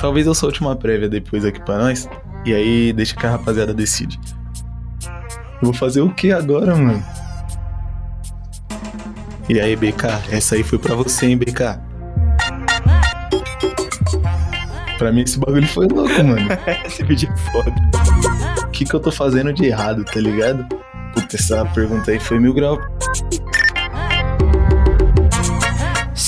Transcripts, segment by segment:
Talvez eu solte uma prévia depois aqui pra nós. E aí deixa que a rapaziada decide. Eu vou fazer o que agora, mano? E aí, BK, essa aí foi pra você, hein, BK? Pra mim esse bagulho foi louco, mano. Esse vídeo é foda. O que que eu tô fazendo de errado, tá ligado? Puta, essa pergunta aí foi mil grau.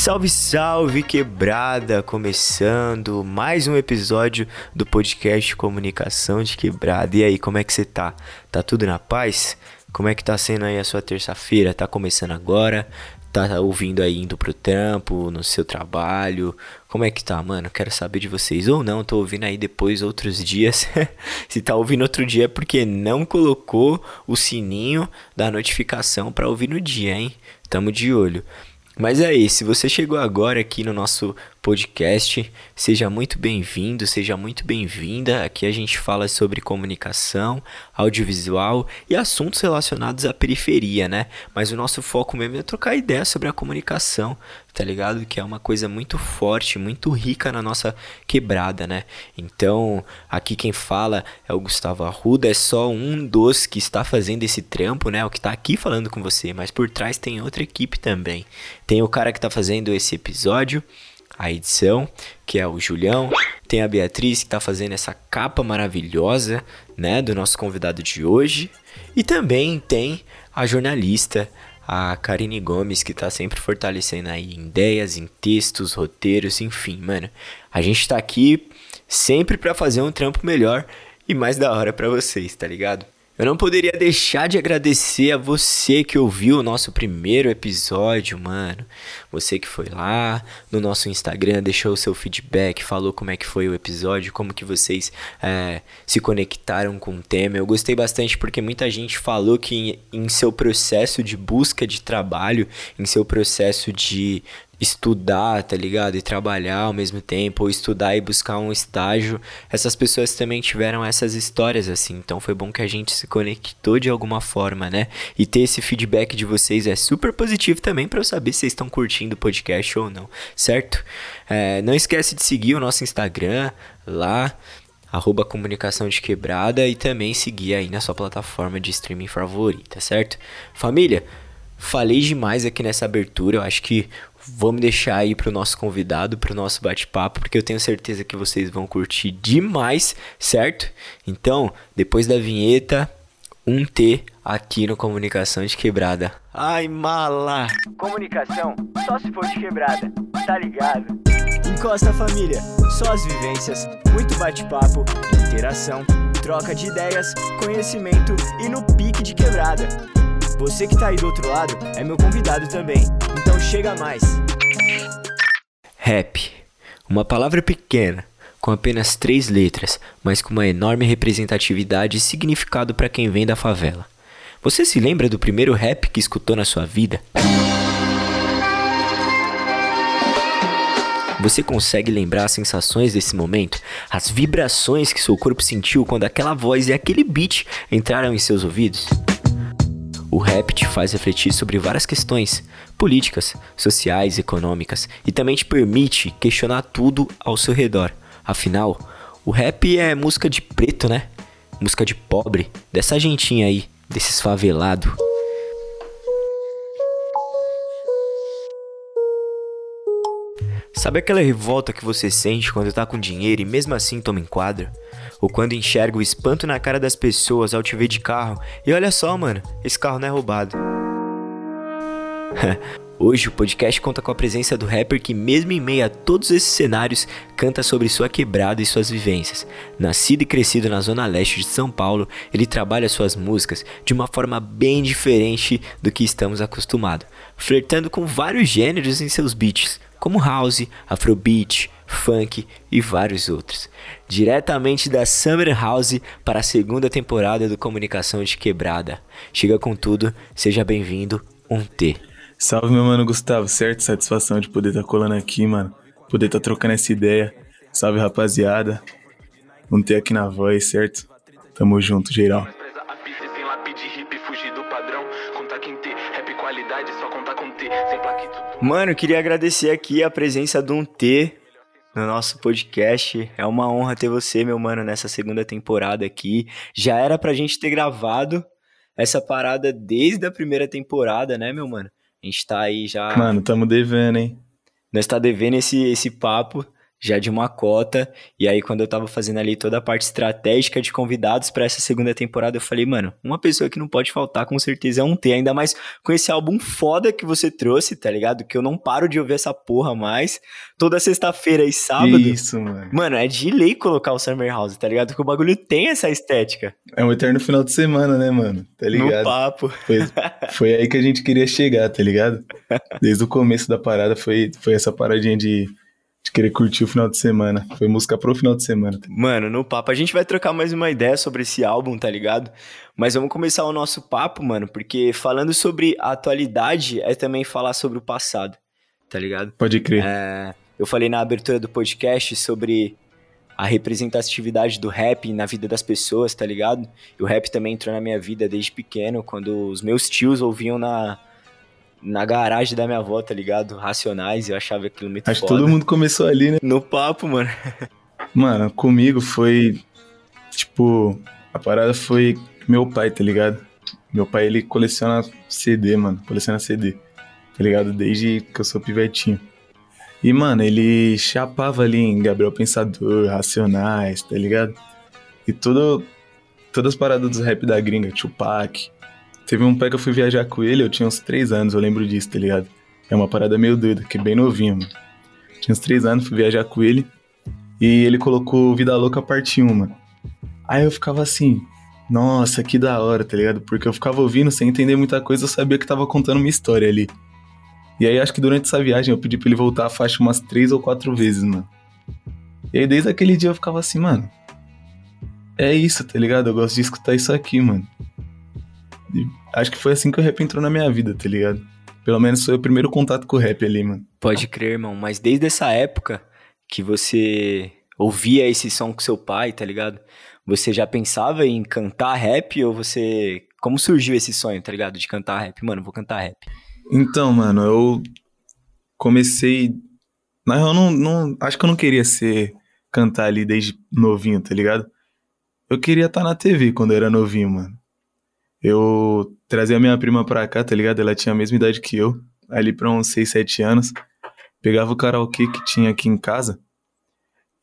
Salve, salve, quebrada! Começando mais um episódio do podcast Comunicação de Quebrada. E aí, como é que você tá? Tá tudo na paz? Como é que tá sendo aí a sua terça-feira? Tá começando agora? Tá ouvindo aí indo pro trampo, no seu trabalho? Como é que tá, mano? Quero saber de vocês. Ou não, tô ouvindo aí depois outros dias. Se tá ouvindo outro dia é porque não colocou o sininho da notificação para ouvir no dia, hein? Tamo de olho. Mas é isso, se você chegou agora aqui no nosso podcast, seja muito bem-vindo, seja muito bem-vinda. Aqui a gente fala sobre comunicação, audiovisual e assuntos relacionados à periferia, né? Mas o nosso foco mesmo é trocar ideia sobre a comunicação, tá ligado? Que é uma coisa muito forte, muito rica na nossa quebrada, né? Então, aqui quem fala é o Gustavo Arruda, é só um dos que está fazendo esse trampo, né? O que está aqui falando com você, mas por trás tem outra equipe também. Tem o cara que está fazendo esse episódio, a edição, que é o Julião. Tem a Beatriz que está fazendo essa capa maravilhosa, né, do nosso convidado de hoje. E também tem a jornalista, a Karine Gomes, que tá sempre fortalecendo aí ideias, em textos, roteiros, enfim, mano. A gente tá aqui sempre para fazer um trampo melhor e mais da hora para vocês, tá ligado? Eu não poderia deixar de agradecer a você que ouviu o nosso primeiro episódio, mano. Você que foi lá no nosso Instagram, deixou o seu feedback, falou como é que foi o episódio, como que vocês é, se conectaram com o tema. Eu gostei bastante porque muita gente falou que em, em seu processo de busca de trabalho, em seu processo de estudar, tá ligado? E trabalhar ao mesmo tempo, ou estudar e buscar um estágio. Essas pessoas também tiveram essas histórias assim. Então foi bom que a gente se conectou de alguma forma, né? E ter esse feedback de vocês é super positivo também para eu saber se vocês estão curtindo o podcast ou não, certo? É, não esquece de seguir o nosso Instagram lá arroba comunicação de quebrada e também seguir aí na sua plataforma de streaming favorita, certo? Família, falei demais aqui nessa abertura, eu acho que vamos deixar aí pro nosso convidado, pro nosso bate-papo, porque eu tenho certeza que vocês vão curtir demais, certo? Então, depois da vinheta, um T aqui no Comunicação de Quebrada. Ai, mala! Comunicação só se for de quebrada, tá ligado? Encosta família, só as vivências, muito bate-papo, interação, troca de ideias, conhecimento e no pique de quebrada. Você que tá aí do outro lado é meu convidado também, então chega mais. Rap. Uma palavra pequena, com apenas três letras, mas com uma enorme representatividade e significado para quem vem da favela. Você se lembra do primeiro rap que escutou na sua vida? Você consegue lembrar as sensações desse momento? As vibrações que seu corpo sentiu quando aquela voz e aquele beat entraram em seus ouvidos? O rap te faz refletir sobre várias questões políticas, sociais, econômicas e também te permite questionar tudo ao seu redor. Afinal, o rap é música de preto, né? Música de pobre, dessa gentinha aí, desses favelados. Sabe aquela revolta que você sente quando tá com dinheiro e mesmo assim toma enquadro? Ou quando enxerga o espanto na cara das pessoas ao te ver de carro e olha só, mano, esse carro não é roubado. Hoje o podcast conta com a presença do rapper que, mesmo em meio a todos esses cenários, canta sobre sua quebrada e suas vivências. Nascido e crescido na zona leste de São Paulo, ele trabalha suas músicas de uma forma bem diferente do que estamos acostumados, flertando com vários gêneros em seus beats, como house, afrobeat, funk e vários outros. Diretamente da Summer House para a segunda temporada do Comunicação de Quebrada. Chega com tudo, seja bem-vindo, um T. Salve, meu mano Gustavo, certo? Satisfação de poder estar tá colando aqui, mano. Poder estar tá trocando essa ideia. Salve, rapaziada. Vamos ter aqui na voz, certo? Tamo junto, geral. Mano, queria agradecer aqui a presença de um T no nosso podcast. É uma honra ter você, meu mano, nessa segunda temporada aqui. Já era pra gente ter gravado essa parada desde a primeira temporada, né, meu mano? A gente tá aí já. Mano, tamo devendo, hein? Nós tá devendo esse, esse papo já de uma cota. E aí, quando eu tava fazendo ali toda a parte estratégica de convidados para essa segunda temporada, eu falei, mano, uma pessoa que não pode faltar com certeza é um T. Ainda mais com esse álbum foda que você trouxe, tá ligado? Que eu não paro de ouvir essa porra mais. Toda sexta-feira e sábado. Isso, mano. Mano, é de lei colocar o Summer House, tá ligado? Porque o bagulho tem essa estética. É um eterno final de semana, né, mano? Tá ligado? No papo. Foi, foi aí que a gente queria chegar, tá ligado? Desde o começo da parada foi, foi essa paradinha de de querer curtir o final de semana. Foi música pro final de semana. Mano, no papo a gente vai trocar mais uma ideia sobre esse álbum, tá ligado? Mas vamos começar o nosso papo, mano, porque falando sobre a atualidade é também falar sobre o passado, tá ligado? Pode crer. É, eu falei na abertura do podcast sobre a representatividade do rap na vida das pessoas, tá ligado? E o rap também entrou na minha vida desde pequeno, quando os meus tios ouviam na na garagem da minha avó, tá ligado? Racionais, eu achava aquilo muito Acho que todo mundo começou ali, né? No papo, mano. Mano, comigo foi. Tipo, a parada foi meu pai, tá ligado? Meu pai, ele coleciona CD, mano. Coleciona CD, tá ligado? Desde que eu sou pivetinho. E, mano, ele chapava ali em Gabriel Pensador, Racionais, tá ligado? E tudo, todas as paradas dos rap da gringa, Tupac, Teve um pé que eu fui viajar com ele, eu tinha uns 3 anos, eu lembro disso, tá ligado? É uma parada meio doida, que é bem novinho, mano. Tinha uns 3 anos, fui viajar com ele. E ele colocou Vida Louca parte 1, mano. Aí eu ficava assim, nossa, que da hora, tá ligado? Porque eu ficava ouvindo sem entender muita coisa, eu sabia que tava contando uma história ali. E aí acho que durante essa viagem eu pedi pra ele voltar a faixa umas três ou quatro vezes, mano. E aí desde aquele dia eu ficava assim, mano. É isso, tá ligado? Eu gosto de escutar isso aqui, mano. Acho que foi assim que o rap entrou na minha vida, tá ligado? Pelo menos foi o primeiro contato com o rap ali, mano. Pode crer, irmão. Mas desde essa época que você ouvia esse som com seu pai, tá ligado? Você já pensava em cantar rap ou você. Como surgiu esse sonho, tá ligado? De cantar rap? Mano, vou cantar rap. Então, mano, eu comecei. Na real, não, não, acho que eu não queria ser cantar ali desde novinho, tá ligado? Eu queria estar tá na TV quando eu era novinho, mano. Eu trazia minha prima pra cá, tá ligado? Ela tinha a mesma idade que eu, ali pra uns 6, 7 anos. Pegava o karaokê que tinha aqui em casa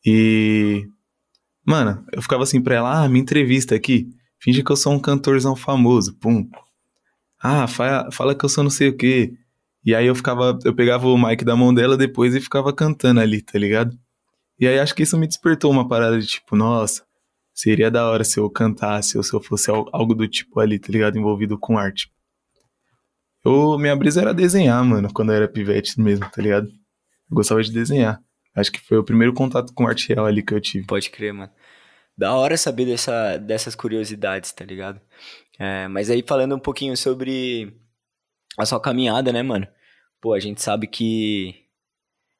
e. Mano, eu ficava assim pra ela: ah, me entrevista aqui. Finge que eu sou um cantorzão famoso, pum. Ah, fala, fala que eu sou não sei o quê. E aí eu ficava, eu pegava o mic da mão dela depois e ficava cantando ali, tá ligado? E aí acho que isso me despertou uma parada de tipo, nossa, seria da hora se eu cantasse ou se eu fosse algo do tipo ali, tá ligado? Envolvido com arte. Eu, minha brisa era desenhar, mano, quando eu era pivete mesmo, tá ligado? Eu gostava de desenhar. Acho que foi o primeiro contato com arte real ali que eu tive. Pode crer, mano. Da hora saber dessa, dessas curiosidades, tá ligado? É, mas aí falando um pouquinho sobre a sua caminhada, né, mano? Pô, a gente sabe que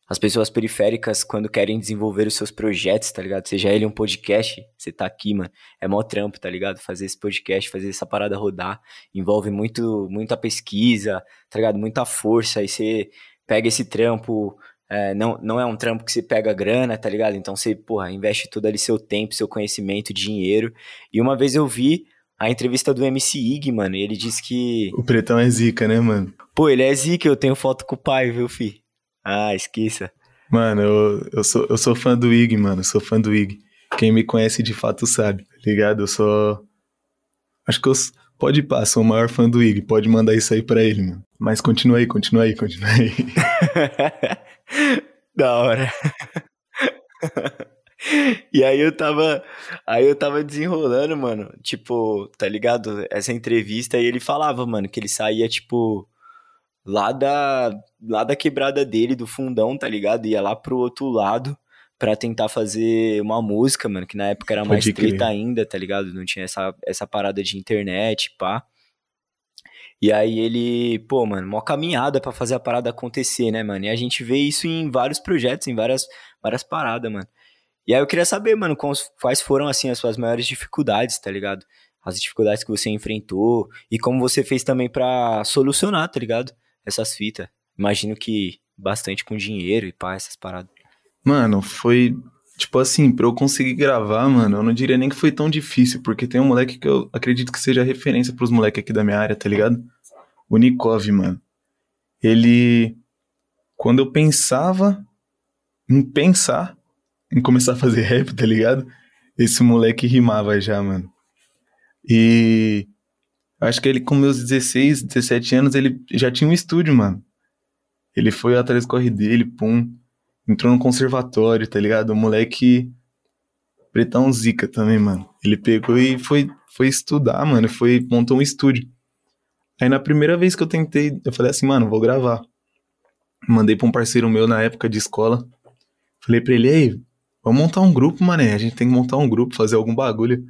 as pessoas periféricas, quando querem desenvolver os seus projetos, tá ligado? Seja ele um podcast, você tá aqui, mano. É mó trampo, tá ligado? Fazer esse podcast, fazer essa parada rodar. Envolve muito, muita pesquisa, tá ligado? Muita força. Aí você pega esse trampo. É, não, não é um trampo que você pega grana, tá ligado? Então você, porra, investe todo ali seu tempo, seu conhecimento, dinheiro. E uma vez eu vi a entrevista do MC Ig, mano, e ele disse que. O pretão é zica, né, mano? Pô, ele é zica, eu tenho foto com o pai, viu, fi? Ah, esqueça. Mano, eu, eu, sou, eu sou fã do Ig, mano. Sou fã do Ig. Quem me conhece de fato sabe, tá ligado? Eu sou. Acho que eu. Pode ir, pá, sou o maior fã do Ig. Pode mandar isso aí pra ele, mano. Mas continua aí, continua aí, continua aí. da hora. e aí eu tava. Aí eu tava desenrolando, mano. Tipo, tá ligado? Essa entrevista e ele falava, mano, que ele saía, tipo lá da, lá da quebrada dele, do fundão, tá ligado? Ia lá pro outro lado para tentar fazer uma música, mano, que na época era mais treta ainda, tá ligado? Não tinha essa, essa parada de internet, pá. E aí ele, pô, mano, uma caminhada para fazer a parada acontecer, né, mano? E a gente vê isso em vários projetos, em várias, várias paradas, mano. E aí eu queria saber, mano, quais foram, assim, as suas maiores dificuldades, tá ligado? As dificuldades que você enfrentou e como você fez também para solucionar, tá ligado? Essas fitas. Imagino que bastante com dinheiro e pá, essas paradas. Mano, foi. Tipo assim, pra eu conseguir gravar, mano, eu não diria nem que foi tão difícil, porque tem um moleque que eu acredito que seja referência pros moleques aqui da minha área, tá ligado? O Nikov, mano. Ele. Quando eu pensava em pensar em começar a fazer rap, tá ligado? Esse moleque rimava já, mano. E. Acho que ele, com meus 16, 17 anos, ele já tinha um estúdio, mano. Ele foi atrás do corre dele, pum entrou no conservatório, tá ligado? O moleque pretão zica também, mano. Ele pegou e foi, foi estudar, mano, foi montou um estúdio. Aí na primeira vez que eu tentei, eu falei assim, mano, vou gravar. Mandei pra um parceiro meu na época de escola. Falei pra ele, ei, vamos montar um grupo, mané. A gente tem que montar um grupo, fazer algum bagulho.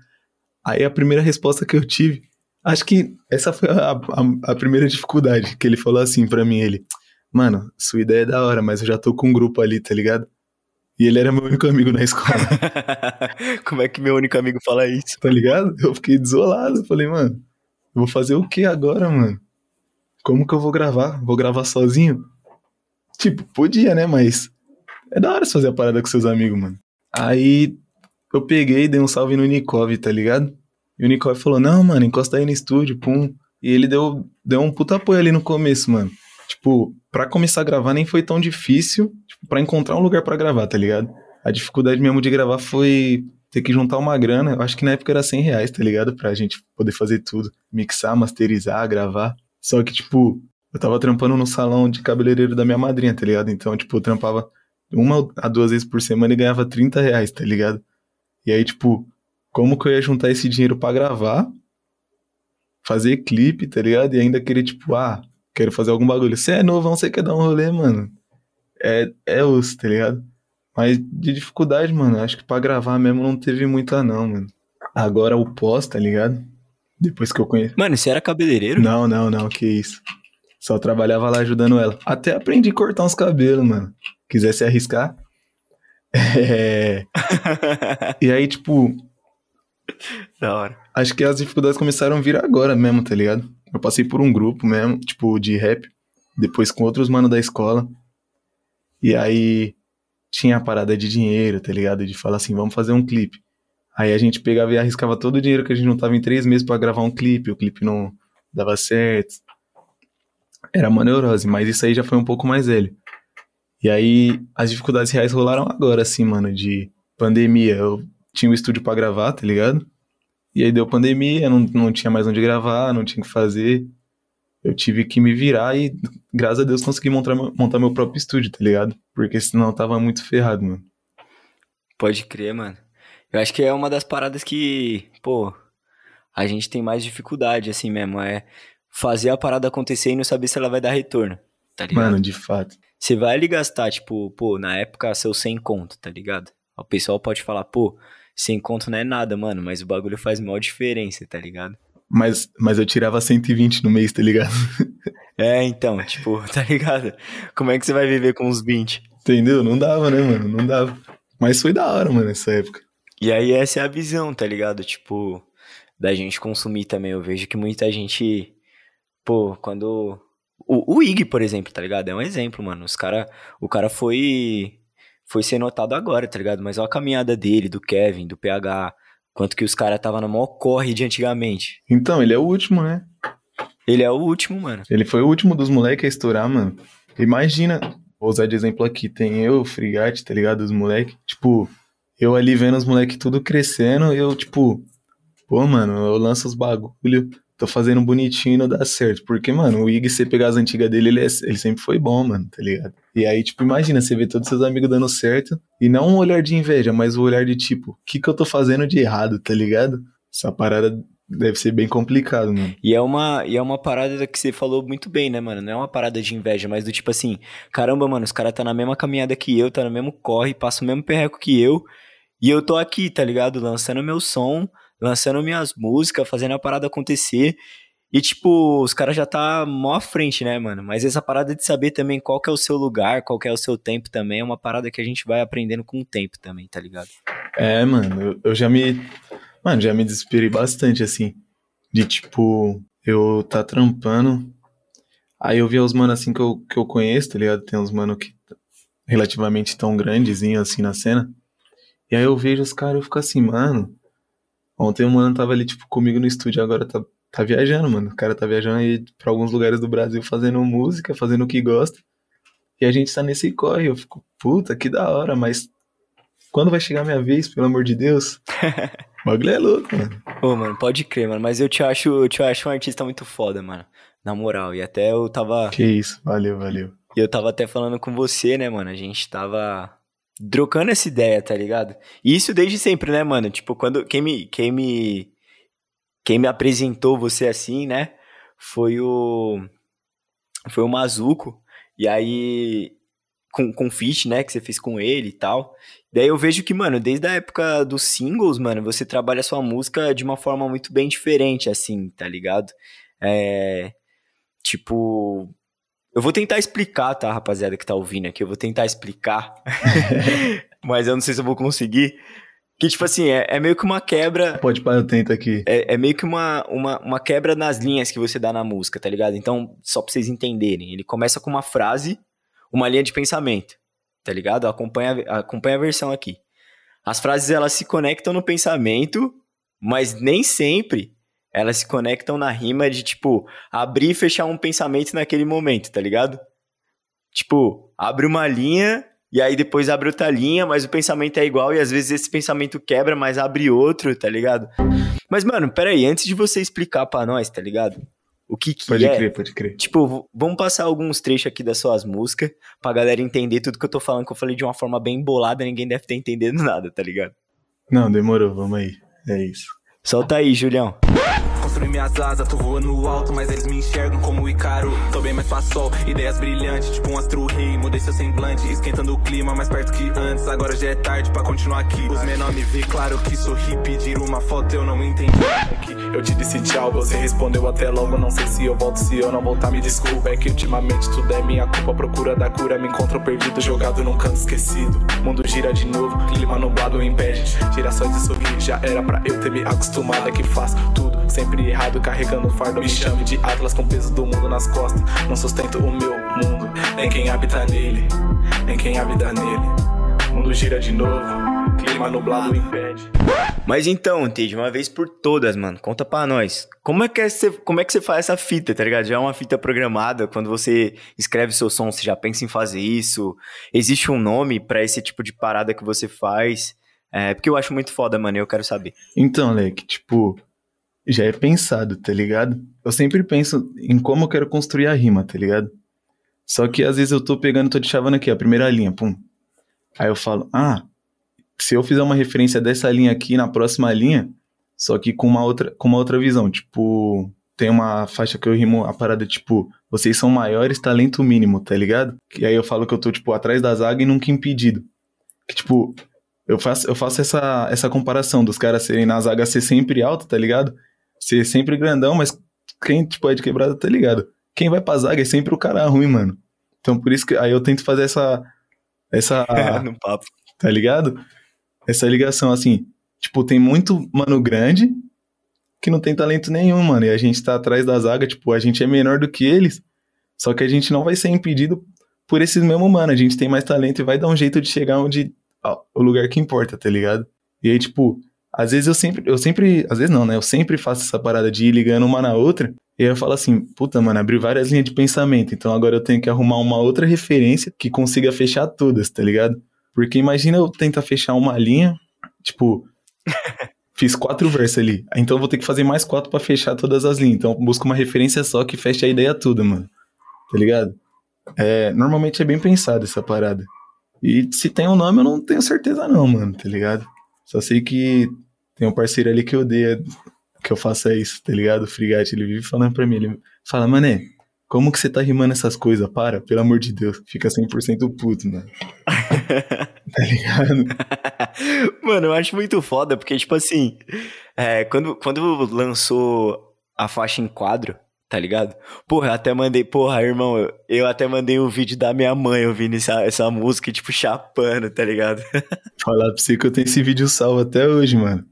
Aí a primeira resposta que eu tive, acho que essa foi a, a, a primeira dificuldade, que ele falou assim para mim, ele, mano, sua ideia é da hora, mas eu já tô com um grupo ali, tá ligado? E ele era meu único amigo na escola. Como é que meu único amigo fala isso? Tá ligado? Eu fiquei desolado. Falei, mano, eu vou fazer o que agora, mano? Como que eu vou gravar? Vou gravar sozinho? Tipo, podia, né? Mas é da hora você fazer a parada com seus amigos, mano. Aí eu peguei e dei um salve no Nikov, tá ligado? E o Nikov falou: Não, mano, encosta aí no estúdio, pum. E ele deu, deu um puta apoio ali no começo, mano. Tipo, para começar a gravar nem foi tão difícil, tipo, para encontrar um lugar para gravar, tá ligado? A dificuldade mesmo de gravar foi ter que juntar uma grana. Eu acho que na época era 100 reais, tá ligado? Pra gente poder fazer tudo. Mixar, masterizar, gravar. Só que, tipo, eu tava trampando no salão de cabeleireiro da minha madrinha, tá ligado? Então, tipo, eu trampava uma a duas vezes por semana e ganhava 30 reais, tá ligado? E aí, tipo, como que eu ia juntar esse dinheiro para gravar, fazer clipe, tá ligado? E ainda querer, tipo, ah, quero fazer algum bagulho. Você é novo, você quer dar um rolê, mano. É, é osso, tá ligado? Mas de dificuldade, mano, acho que pra gravar mesmo não teve muita, não, mano. Agora o pós, tá ligado? Depois que eu conheci. Mano, você era cabeleireiro? Não, não, não, que isso. Só trabalhava lá ajudando ela. Até aprendi a cortar uns cabelos, mano. Quisesse arriscar. É. e aí, tipo. Da hora. Acho que as dificuldades começaram a vir agora mesmo, tá ligado? Eu passei por um grupo mesmo, tipo, de rap, depois com outros manos da escola. E aí tinha a parada de dinheiro, tá ligado? De falar assim, vamos fazer um clipe. Aí a gente pegava e arriscava todo o dinheiro que a gente não tava em três meses para gravar um clipe, o clipe não dava certo. Era uma neurose, mas isso aí já foi um pouco mais velho. E aí as dificuldades reais rolaram agora, assim, mano, de pandemia. Eu tinha um estúdio para gravar, tá ligado? E aí deu pandemia, não, não tinha mais onde gravar, não tinha o que fazer. Eu tive que me virar e, graças a Deus, consegui montar, montar meu próprio estúdio, tá ligado? Porque senão eu tava muito ferrado, mano. Pode crer, mano. Eu acho que é uma das paradas que, pô, a gente tem mais dificuldade, assim mesmo. É fazer a parada acontecer e não saber se ela vai dar retorno, tá ligado? Mano, de fato. Você vai ali gastar, tipo, pô, na época, seu 100 conto, tá ligado? O pessoal pode falar, pô, sem conto não é nada, mano, mas o bagulho faz maior diferença, tá ligado? Mas, mas eu tirava 120 no mês, tá ligado? É, então, tipo, tá ligado? Como é que você vai viver com uns 20? Entendeu? Não dava, né, mano? Não dava. Mas foi da hora, mano, essa época. E aí essa é a visão, tá ligado? Tipo, da gente consumir também. Eu vejo que muita gente, pô, quando... O, o Ig, por exemplo, tá ligado? É um exemplo, mano. Os cara, o cara foi foi ser notado agora, tá ligado? Mas olha a caminhada dele, do Kevin, do PH, quanto que os caras tava no maior corre de antigamente. Então, ele é o último, né? Ele é o último, mano. Ele foi o último dos moleques a estourar, mano. Imagina, vou usar de exemplo aqui, tem eu, o Frigate, tá ligado? Os moleques. Tipo, eu ali vendo os moleques tudo crescendo, eu, tipo, pô, mano, eu lanço os bagulho, tô fazendo bonitinho não dá certo. Porque, mano, o Ig, você pegar as antigas dele, ele, é, ele sempre foi bom, mano, tá ligado? E aí, tipo, imagina, você vê todos seus amigos dando certo, e não um olhar de inveja, mas um olhar de tipo, o que que eu tô fazendo de errado, tá ligado? Essa parada deve ser bem complicado, mano. E é uma, e é uma parada que você falou muito bem, né, mano? Não é uma parada de inveja, mas do tipo assim, caramba, mano, os caras tá na mesma caminhada que eu, tá no mesmo corre, passa o mesmo perreco que eu, e eu tô aqui, tá ligado? Lançando meu som, lançando minhas músicas, fazendo a parada acontecer. E, tipo, os caras já tá mó à frente, né, mano? Mas essa parada de saber também qual que é o seu lugar, qual que é o seu tempo também, é uma parada que a gente vai aprendendo com o tempo também, tá ligado? É, mano, eu, já me. Mano, já me desesperei bastante, assim. De, tipo, eu tá trampando. Aí eu vi os manos assim que eu, que eu conheço, tá ligado? Tem uns manos que relativamente tão grandezinho assim na cena. E aí eu vejo os caras, eu fico assim, mano. Ontem o mano tava ali, tipo, comigo no estúdio, agora tá, tá viajando, mano. O cara tá viajando aí pra alguns lugares do Brasil fazendo música, fazendo o que gosta. E a gente tá nesse corre. Eu fico, puta, que da hora, mas quando vai chegar a minha vez, pelo amor de Deus? o bagulho é louco, mano. Ô, mano, pode crer, mano. Mas eu te acho, eu te acho um artista muito foda, mano. Na moral. E até eu tava. Que isso, valeu, valeu. E eu tava até falando com você, né, mano? A gente tava trocando essa ideia, tá ligado? E isso desde sempre, né, mano? Tipo, quando. Quem me. Quem me. Quem me apresentou você assim, né? Foi o. Foi o Mazuco. E aí. Com, com feat, né? Que você fez com ele e tal. Daí eu vejo que, mano, desde a época dos singles, mano, você trabalha sua música de uma forma muito bem diferente, assim, tá ligado? É. Tipo, eu vou tentar explicar, tá, rapaziada que tá ouvindo aqui? Eu vou tentar explicar. Mas eu não sei se eu vou conseguir. Que, tipo assim, é, é meio que uma quebra. Pode parar, eu tento aqui. É, é, meio que uma, uma, uma quebra nas linhas que você dá na música, tá ligado? Então, só pra vocês entenderem. Ele começa com uma frase, uma linha de pensamento, tá ligado? Acompanha, acompanha a versão aqui. As frases, elas se conectam no pensamento, mas nem sempre elas se conectam na rima de, tipo, abrir e fechar um pensamento naquele momento, tá ligado? Tipo, abre uma linha e aí depois abre outra linha, mas o pensamento é igual e às vezes esse pensamento quebra, mas abre outro, tá ligado? Mas, mano, peraí, antes de você explicar para nós, tá ligado? O que que pode é... Pode crer, pode crer. Tipo, vamos passar alguns trechos aqui das suas músicas pra galera entender tudo que eu tô falando, que eu falei de uma forma bem embolada, ninguém deve ter entendido nada, tá ligado? Não, demorou, vamos aí. É isso. Solta aí, Julião construir minhas asas, tô voando alto, mas eles me enxergam como Icaro. Tô bem mais pra sol, ideias brilhantes, tipo um astro rei. Mudei seu semblante, esquentando o clima mais perto que antes. Agora já é tarde pra continuar aqui. Os menores me vê, claro que sorri. Pedir uma foto eu não entendi. Eu te disse tchau, você respondeu até logo. Não sei se eu volto, se eu não voltar, me desculpa. É que ultimamente tudo é minha culpa. Procura da cura, me encontro perdido, jogado num canto esquecido. Mundo gira de novo, clima nublado impede. Girações de sorrir, já era pra eu ter me acostumado. É que faço tudo sempre errado, carregando fardo. Me chame de Atlas com peso do mundo nas costas. Não sustento o meu mundo, nem quem habita nele, nem quem habita nele. O mundo gira de novo, clima nublado impede. Mas então, T, de uma vez por todas, mano, conta pra nós. Como é, que é você, como é que você faz essa fita, tá ligado? Já é uma fita programada, quando você escreve seu som, você já pensa em fazer isso? Existe um nome para esse tipo de parada que você faz? É, porque eu acho muito foda, mano, e eu quero saber. Então, Leque, tipo, já é pensado, tá ligado? Eu sempre penso em como eu quero construir a rima, tá ligado? Só que às vezes eu tô pegando, tô de chavando aqui, a primeira linha, pum. Aí eu falo, ah, se eu fizer uma referência dessa linha aqui na próxima linha, só que com uma outra, com uma outra visão, tipo, tem uma faixa que eu rimo a parada tipo, vocês são maiores, talento mínimo, tá ligado? E aí eu falo que eu tô, tipo, atrás da zaga e nunca impedido. Que, tipo, eu faço, eu faço essa, essa comparação dos caras serem na zaga ser sempre alto, tá ligado? Ser sempre grandão, mas quem tipo, é de quebrada tá ligado. Quem vai pra zaga é sempre o cara ruim, mano. Então por isso que aí eu tento fazer essa. Essa. no papo. Tá ligado? Essa ligação, assim. Tipo, tem muito mano grande que não tem talento nenhum, mano. E a gente tá atrás da zaga, tipo, a gente é menor do que eles. Só que a gente não vai ser impedido por esses mesmos mano. A gente tem mais talento e vai dar um jeito de chegar onde. Ó, o lugar que importa, tá ligado? E aí, tipo, às vezes eu sempre, eu sempre, às vezes não, né? Eu sempre faço essa parada de ir ligando uma na outra. E aí eu falo assim, puta, mano, abri várias linhas de pensamento. Então agora eu tenho que arrumar uma outra referência que consiga fechar todas, tá ligado? Porque imagina eu tentar fechar uma linha, tipo, fiz quatro versos ali. Então eu vou ter que fazer mais quatro para fechar todas as linhas. Então eu busco uma referência só que feche a ideia toda, mano. Tá ligado? É, normalmente é bem pensado essa parada. E se tem um nome, eu não tenho certeza não, mano, tá ligado? Só sei que tem um parceiro ali que odeia que eu faça isso, tá ligado? O Frigate, ele vive falando pra mim, ele fala, mané, como que você tá rimando essas coisas? Para, pelo amor de Deus. Fica 100% puto, mano. tá ligado? mano, eu acho muito foda, porque, tipo assim, é, quando, quando lançou a faixa em quadro, tá ligado? Porra, eu até mandei, porra, irmão, eu, eu até mandei um vídeo da minha mãe ouvindo essa, essa música, tipo, chapando, tá ligado? Falar pra você que eu tenho esse vídeo salvo até hoje, mano.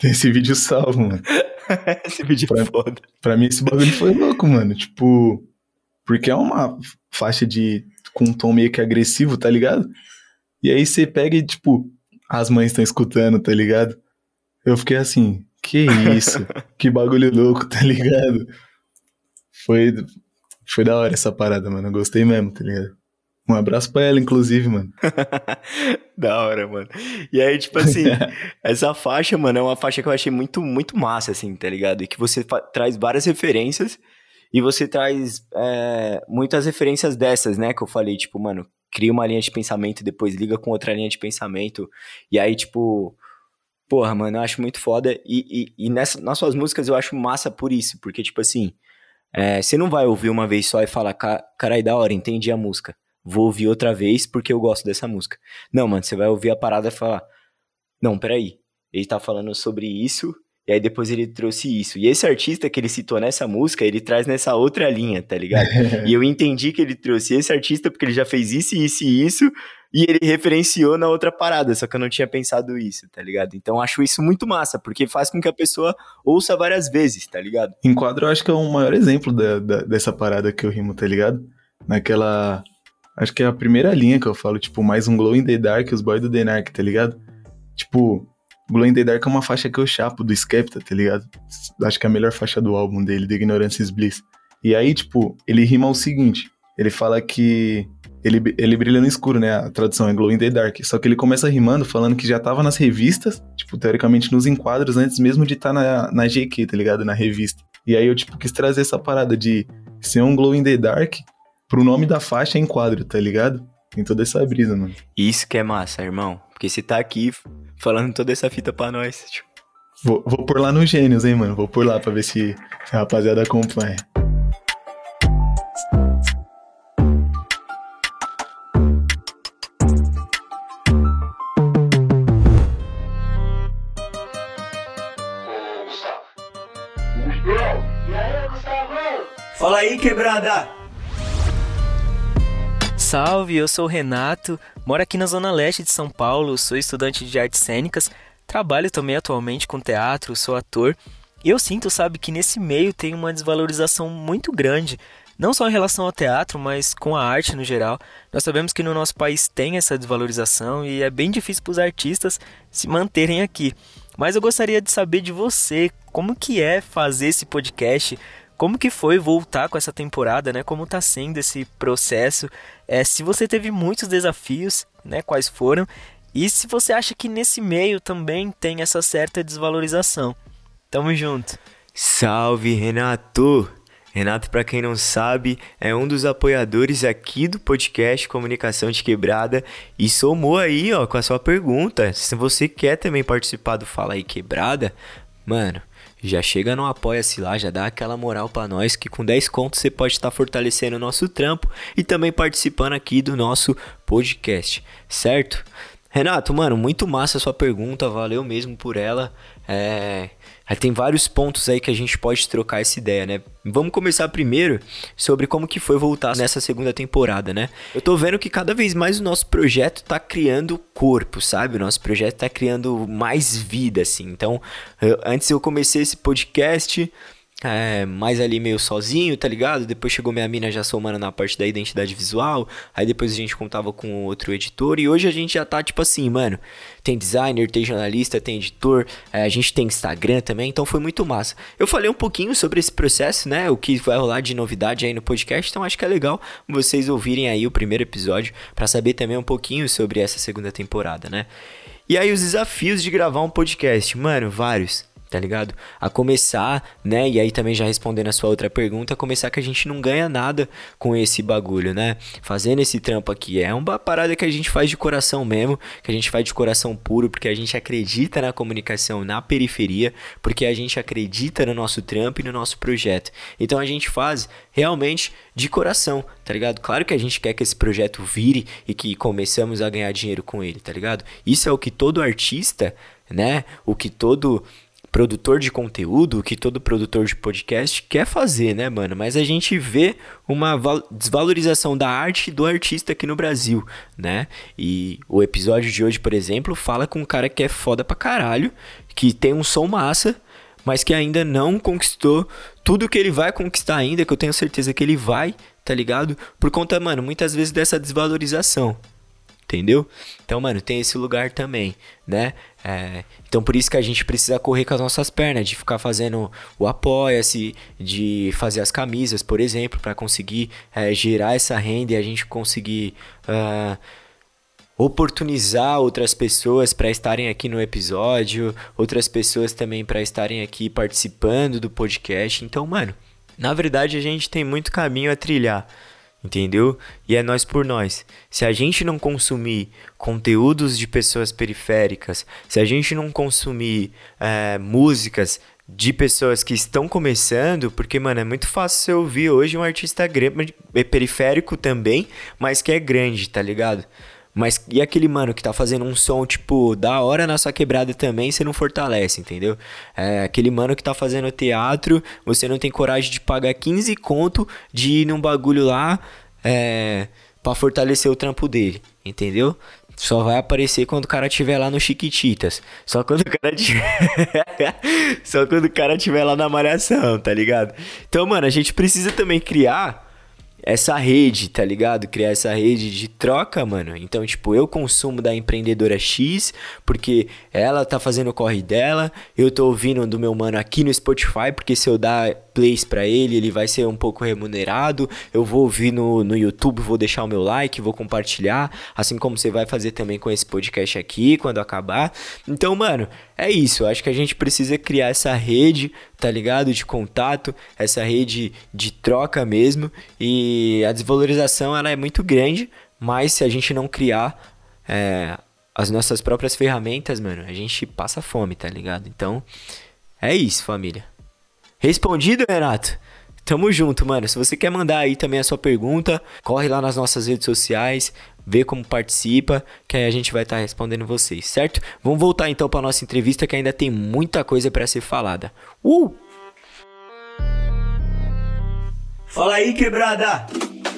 Tem esse vídeo salvo, mano. esse vídeo pra, é foda. Pra mim, esse bagulho foi louco, mano. Tipo, porque é uma faixa de com um tom meio que agressivo, tá ligado? E aí você pega e, tipo, as mães estão escutando, tá ligado? Eu fiquei assim, que isso? que bagulho louco, tá ligado? Foi, foi da hora essa parada, mano. Eu gostei mesmo, tá ligado? Um abraço pra ela, inclusive, mano. da hora, mano. E aí, tipo assim, essa faixa, mano, é uma faixa que eu achei muito, muito massa, assim, tá ligado? E que você traz várias referências e você traz é, muitas referências dessas, né? Que eu falei, tipo, mano, cria uma linha de pensamento e depois liga com outra linha de pensamento. E aí, tipo, porra, mano, eu acho muito foda. E, e, e nessa, nas suas músicas eu acho massa por isso, porque, tipo assim, é, você não vai ouvir uma vez só e falar, carai, da hora, entendi a música vou ouvir outra vez porque eu gosto dessa música. Não, mano, você vai ouvir a parada e falar: Não, peraí, ele tá falando sobre isso, e aí depois ele trouxe isso. E esse artista que ele citou nessa música, ele traz nessa outra linha, tá ligado? e eu entendi que ele trouxe esse artista porque ele já fez isso, isso e isso, e ele referenciou na outra parada, só que eu não tinha pensado isso, tá ligado? Então acho isso muito massa, porque faz com que a pessoa ouça várias vezes, tá ligado? Enquadro, eu acho que é o maior exemplo da, da, dessa parada que eu rimo, tá ligado? Naquela Acho que é a primeira linha que eu falo, tipo, mais um Glow in the Dark, os boys do The Narc, tá ligado? Tipo, Glow in the Dark é uma faixa que eu chapo do Skepta, tá ligado? Acho que é a melhor faixa do álbum dele, The Ignorance is Bliss. E aí, tipo, ele rima o seguinte: ele fala que ele, ele brilha no escuro, né? A tradução é Glow in the Dark. Só que ele começa rimando falando que já tava nas revistas, tipo, teoricamente nos enquadros, antes mesmo de estar tá na, na GQ, tá ligado? Na revista. E aí eu, tipo, quis trazer essa parada de ser um Glow in the Dark pro nome da faixa em quadro, tá ligado? Tem toda essa brisa, mano. Isso que é massa, irmão. Porque você tá aqui falando toda essa fita pra nós. Tipo. Vou, vou por lá no Gênios, hein, mano. Vou por lá pra ver se a rapaziada acompanha. Fala aí, quebrada! Salve, eu sou o Renato, moro aqui na Zona Leste de São Paulo, sou estudante de artes cênicas, trabalho também atualmente com teatro, sou ator, e eu sinto, sabe, que nesse meio tem uma desvalorização muito grande, não só em relação ao teatro, mas com a arte no geral. Nós sabemos que no nosso país tem essa desvalorização e é bem difícil para os artistas se manterem aqui. Mas eu gostaria de saber de você, como que é fazer esse podcast? Como que foi voltar com essa temporada, né? Como tá sendo esse processo? É, se você teve muitos desafios, né? Quais foram? E se você acha que nesse meio também tem essa certa desvalorização. Tamo junto. Salve, Renato! Renato, para quem não sabe, é um dos apoiadores aqui do podcast Comunicação de Quebrada e somou aí, ó, com a sua pergunta. Se você quer também participar do Fala aí Quebrada, mano, já chega no Apoia-se lá, já dá aquela moral para nós que com 10 contos você pode estar fortalecendo o nosso trampo e também participando aqui do nosso podcast, certo? Renato, mano, muito massa a sua pergunta, valeu mesmo por ela. É, tem vários pontos aí que a gente pode trocar essa ideia, né? Vamos começar primeiro sobre como que foi voltar nessa segunda temporada, né? Eu tô vendo que cada vez mais o nosso projeto tá criando corpo, sabe? O nosso projeto tá criando mais vida, assim. Então, eu, antes eu comecei esse podcast é, mais ali meio sozinho, tá ligado? Depois chegou minha mina já somando na parte da identidade visual. Aí depois a gente contava com outro editor. E hoje a gente já tá tipo assim, mano. Tem designer, tem jornalista, tem editor. É, a gente tem Instagram também. Então foi muito massa. Eu falei um pouquinho sobre esse processo, né? O que vai rolar de novidade aí no podcast. Então acho que é legal vocês ouvirem aí o primeiro episódio para saber também um pouquinho sobre essa segunda temporada, né? E aí os desafios de gravar um podcast, mano, vários tá ligado? A começar, né? E aí também já respondendo a sua outra pergunta, a começar que a gente não ganha nada com esse bagulho, né? Fazendo esse trampo aqui. É uma parada que a gente faz de coração mesmo, que a gente faz de coração puro, porque a gente acredita na comunicação na periferia, porque a gente acredita no nosso trampo e no nosso projeto. Então a gente faz realmente de coração, tá ligado? Claro que a gente quer que esse projeto vire e que começamos a ganhar dinheiro com ele, tá ligado? Isso é o que todo artista, né? O que todo produtor de conteúdo, que todo produtor de podcast quer fazer, né, mano? Mas a gente vê uma desvalorização da arte do artista aqui no Brasil, né? E o episódio de hoje, por exemplo, fala com um cara que é foda pra caralho, que tem um som massa, mas que ainda não conquistou tudo que ele vai conquistar ainda, que eu tenho certeza que ele vai, tá ligado? Por conta, mano, muitas vezes dessa desvalorização. Entendeu? Então, mano, tem esse lugar também, né? É, então, por isso que a gente precisa correr com as nossas pernas, de ficar fazendo o apoia-se, de fazer as camisas, por exemplo, para conseguir é, gerar essa renda e a gente conseguir uh, oportunizar outras pessoas para estarem aqui no episódio, outras pessoas também para estarem aqui participando do podcast. Então, mano, na verdade a gente tem muito caminho a trilhar entendeu? E é nós por nós. Se a gente não consumir conteúdos de pessoas periféricas, se a gente não consumir é, músicas de pessoas que estão começando, porque, mano, é muito fácil você ouvir hoje um artista é periférico também, mas que é grande, tá ligado? Mas e aquele mano que tá fazendo um som, tipo, da hora na sua quebrada também, você não fortalece, entendeu? É aquele mano que tá fazendo teatro, você não tem coragem de pagar 15 conto de ir num bagulho lá é, pra fortalecer o trampo dele, entendeu? Só vai aparecer quando o cara tiver lá no Chiquititas. Só quando o cara tiver. Só quando o cara tiver lá na malhação, tá ligado? Então, mano, a gente precisa também criar essa rede, tá ligado? Criar essa rede de troca, mano. Então, tipo, eu consumo da empreendedora X, porque ela tá fazendo o corre dela. Eu tô ouvindo do meu mano aqui no Spotify, porque se eu dar plays para ele, ele vai ser um pouco remunerado. Eu vou ouvir no, no YouTube, vou deixar o meu like, vou compartilhar. Assim como você vai fazer também com esse podcast aqui, quando acabar. Então, mano, é isso. Acho que a gente precisa criar essa rede, tá ligado? De contato, essa rede de troca mesmo. E a desvalorização, ela é muito grande. Mas se a gente não criar é, as nossas próprias ferramentas, mano, a gente passa fome, tá ligado? Então, é isso, família. Respondido, Renato? Tamo junto, mano. Se você quer mandar aí também a sua pergunta, corre lá nas nossas redes sociais, vê como participa, que aí a gente vai estar tá respondendo vocês, certo? Vamos voltar então para nossa entrevista que ainda tem muita coisa para ser falada. Uh! Fala aí, quebrada!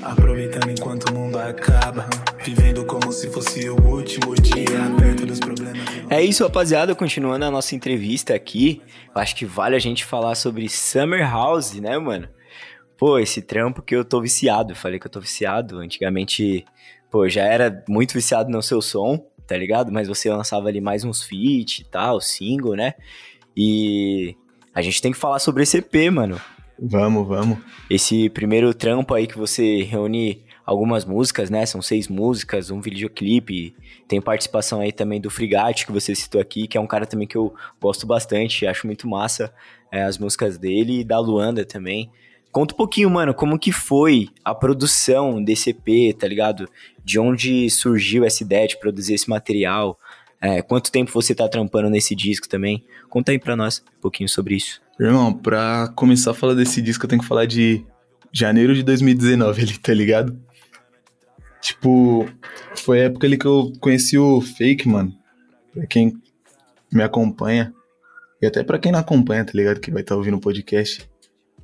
Aproveitando enquanto o mundo acaba, vivendo como se fosse o último dia, perto dos problemas. É isso, rapaziada. Continuando a nossa entrevista aqui, acho que vale a gente falar sobre Summer House, né, mano? Pô, esse trampo que eu tô viciado. Eu falei que eu tô viciado. Antigamente, pô, já era muito viciado no seu som, tá ligado? Mas você lançava ali mais uns feat e tal, single, né? E a gente tem que falar sobre esse EP, mano. Vamos, vamos. Esse primeiro trampo aí que você reúne algumas músicas, né? São seis músicas, um videoclipe. Tem participação aí também do Frigate, que você citou aqui, que é um cara também que eu gosto bastante, acho muito massa é, as músicas dele e da Luanda também. Conta um pouquinho, mano, como que foi a produção desse EP, tá ligado? De onde surgiu essa ideia de produzir esse material? É, quanto tempo você tá trampando nesse disco também? Conta aí pra nós um pouquinho sobre isso. Irmão, pra começar a falar desse disco, eu tenho que falar de janeiro de 2019 ali, tá ligado? Tipo, foi a época ali que eu conheci o Fake, mano. Pra quem me acompanha, e até pra quem não acompanha, tá ligado? Que vai estar tá ouvindo o podcast.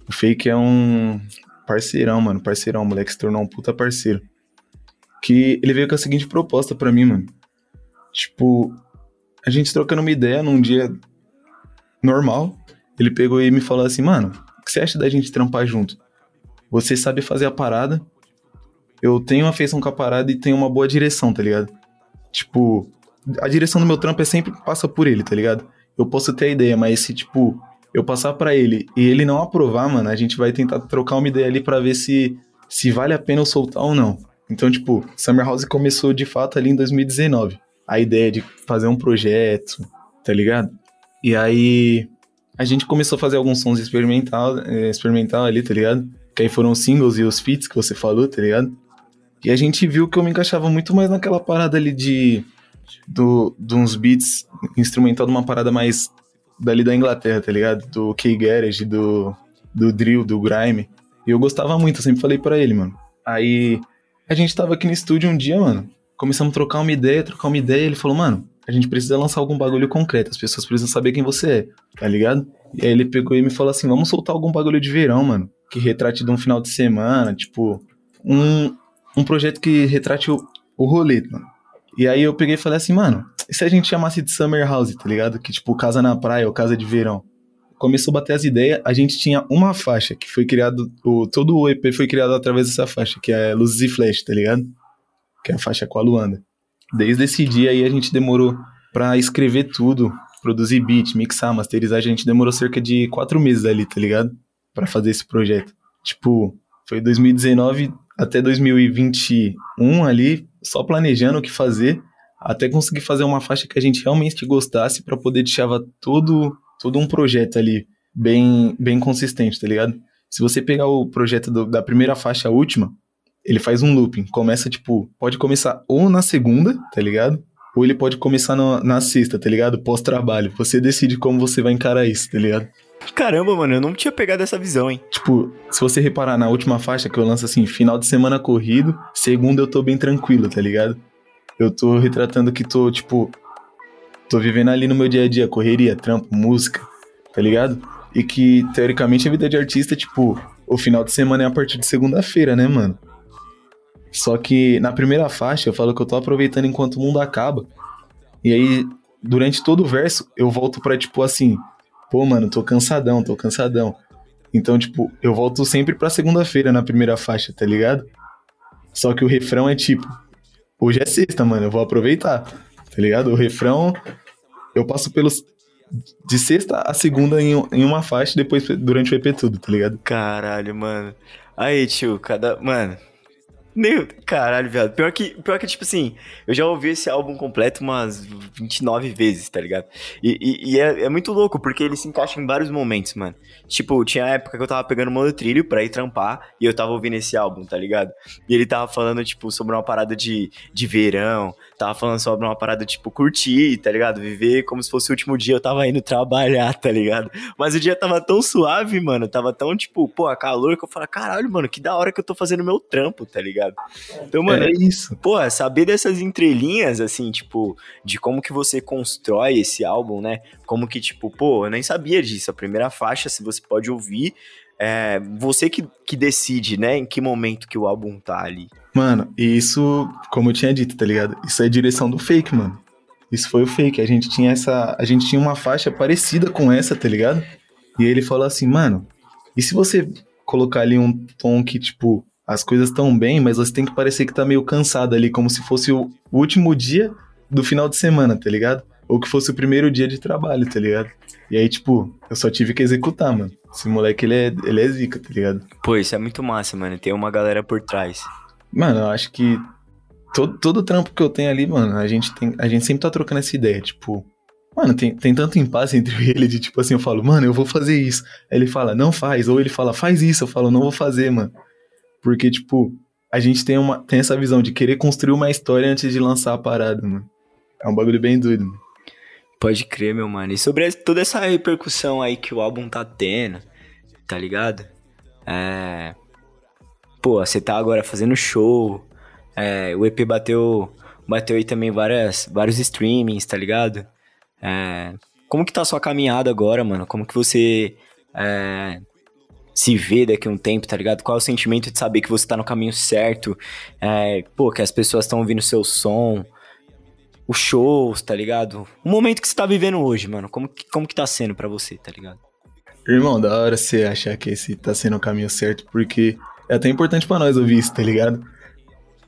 O Fake é um parceirão, mano. Parceirão, moleque se tornou um puta parceiro. Que ele veio com a seguinte proposta pra mim, mano. Tipo, a gente trocando uma ideia num dia normal. Ele pegou e me falou assim, mano, o que você acha da gente trampar junto? Você sabe fazer a parada, eu tenho uma afeição com a parada e tenho uma boa direção, tá ligado? Tipo, a direção do meu trampo é sempre passa por ele, tá ligado? Eu posso ter a ideia, mas se, tipo, eu passar para ele e ele não aprovar, mano, a gente vai tentar trocar uma ideia ali para ver se, se vale a pena eu soltar ou não. Então, tipo, Summer House começou de fato ali em 2019 a ideia de fazer um projeto, tá ligado? E aí a gente começou a fazer alguns sons experimental, eh, experimental ali, tá ligado? Que aí foram os singles e os feats que você falou, tá ligado? E a gente viu que eu me encaixava muito mais naquela parada ali de, do, de uns beats instrumental de uma parada mais dali da Inglaterra, tá ligado? Do K-Garage, do, do drill, do grime. E eu gostava muito, eu sempre falei para ele, mano. Aí a gente tava aqui no estúdio um dia, mano começamos a trocar uma ideia, trocar uma ideia, ele falou, mano, a gente precisa lançar algum bagulho concreto, as pessoas precisam saber quem você é, tá ligado? E aí ele pegou e me falou assim, vamos soltar algum bagulho de verão, mano, que retrate de um final de semana, tipo, um, um projeto que retrate o, o rolê, mano. E aí eu peguei e falei assim, mano, e se a gente chamasse de Summer House, tá ligado? Que tipo, casa na praia ou casa de verão. começou a bater as ideias, a gente tinha uma faixa que foi criado, o, todo o EP foi criado através dessa faixa, que é Luzes e Flash, tá ligado? Que é a faixa com a Luanda. Desde esse dia aí a gente demorou pra escrever tudo, produzir beat, mixar, masterizar, a gente demorou cerca de quatro meses ali, tá ligado? Pra fazer esse projeto. Tipo, foi 2019 até 2021 ali, só planejando o que fazer, até conseguir fazer uma faixa que a gente realmente gostasse para poder deixar todo, todo um projeto ali bem, bem consistente, tá ligado? Se você pegar o projeto do, da primeira faixa à última, ele faz um looping. Começa, tipo, pode começar ou na segunda, tá ligado? Ou ele pode começar no, na sexta, tá ligado? Pós-trabalho. Você decide como você vai encarar isso, tá ligado? Caramba, mano, eu não tinha pegado essa visão, hein? Tipo, se você reparar na última faixa que eu lanço assim, final de semana corrido, segunda eu tô bem tranquilo, tá ligado? Eu tô retratando que tô, tipo, tô vivendo ali no meu dia a dia, correria, trampo, música, tá ligado? E que, teoricamente, a vida de artista, tipo, o final de semana é a partir de segunda-feira, né, mano? Só que na primeira faixa eu falo que eu tô aproveitando enquanto o mundo acaba. E aí, durante todo o verso, eu volto pra, tipo, assim, pô, mano, tô cansadão, tô cansadão. Então, tipo, eu volto sempre pra segunda-feira na primeira faixa, tá ligado? Só que o refrão é tipo, hoje é sexta, mano, eu vou aproveitar, tá ligado? O refrão, eu passo pelos. De sexta a segunda em, em uma faixa, depois durante o EP tudo, tá ligado? Caralho, mano. Aí, tio, cada. Mano, meu, caralho, viado. Pior que, pior que, tipo assim, eu já ouvi esse álbum completo umas 29 vezes, tá ligado? E, e, e é, é, muito louco, porque ele se encaixa em vários momentos, mano. Tipo, tinha época que eu tava pegando monotrilho pra ir trampar e eu tava ouvindo esse álbum, tá ligado? E ele tava falando, tipo, sobre uma parada de, de verão, tava falando sobre uma parada, tipo, curtir, tá ligado? Viver como se fosse o último dia eu tava indo trabalhar, tá ligado? Mas o dia tava tão suave, mano, tava tão, tipo, pô, a calor que eu falei, caralho, mano, que da hora que eu tô fazendo meu trampo, tá ligado? Então, mano, é isso. Pô, saber dessas entrelinhas, assim, tipo, de como que você constrói esse álbum, né? Como que, tipo, pô, eu nem sabia disso. A primeira faixa, se você pode ouvir, é você que, que decide, né, em que momento que o álbum tá ali. Mano, e isso, como eu tinha dito, tá ligado? Isso é direção do fake, mano. Isso foi o fake. A gente tinha essa. A gente tinha uma faixa parecida com essa, tá ligado? E ele falou assim, mano, e se você colocar ali um tom que, tipo, as coisas estão bem, mas você tem que parecer que tá meio cansado ali, como se fosse o último dia do final de semana, tá ligado? Ou que fosse o primeiro dia de trabalho, tá ligado? E aí, tipo, eu só tive que executar, mano. Esse moleque, ele é, ele é zica, tá ligado? Pô, isso é muito massa, mano. Tem uma galera por trás. Mano, eu acho que todo, todo trampo que eu tenho ali, mano, a gente, tem, a gente sempre tá trocando essa ideia, tipo... Mano, tem, tem tanto impasse entre ele de tipo assim, eu falo, mano, eu vou fazer isso. Aí ele fala, não faz. Ou ele fala, faz isso. Eu falo, não vou fazer, mano. Porque, tipo, a gente tem, uma, tem essa visão de querer construir uma história antes de lançar a parada, mano. É um bagulho bem doido, mano. Pode crer, meu mano. E sobre toda essa repercussão aí que o álbum tá tendo, tá ligado? É. Pô, você tá agora fazendo show. É, o EP bateu. Bateu aí também várias, vários streamings, tá ligado? É, como que tá a sua caminhada agora, mano? Como que você é, se vê daqui a um tempo, tá ligado? Qual é o sentimento de saber que você tá no caminho certo? É, pô, que as pessoas estão ouvindo seu som, os shows, tá ligado? O momento que você tá vivendo hoje, mano. Como que, como que tá sendo para você, tá ligado? Irmão, da hora você achar que esse tá sendo o caminho certo, porque é até importante para nós ouvir isso, tá ligado?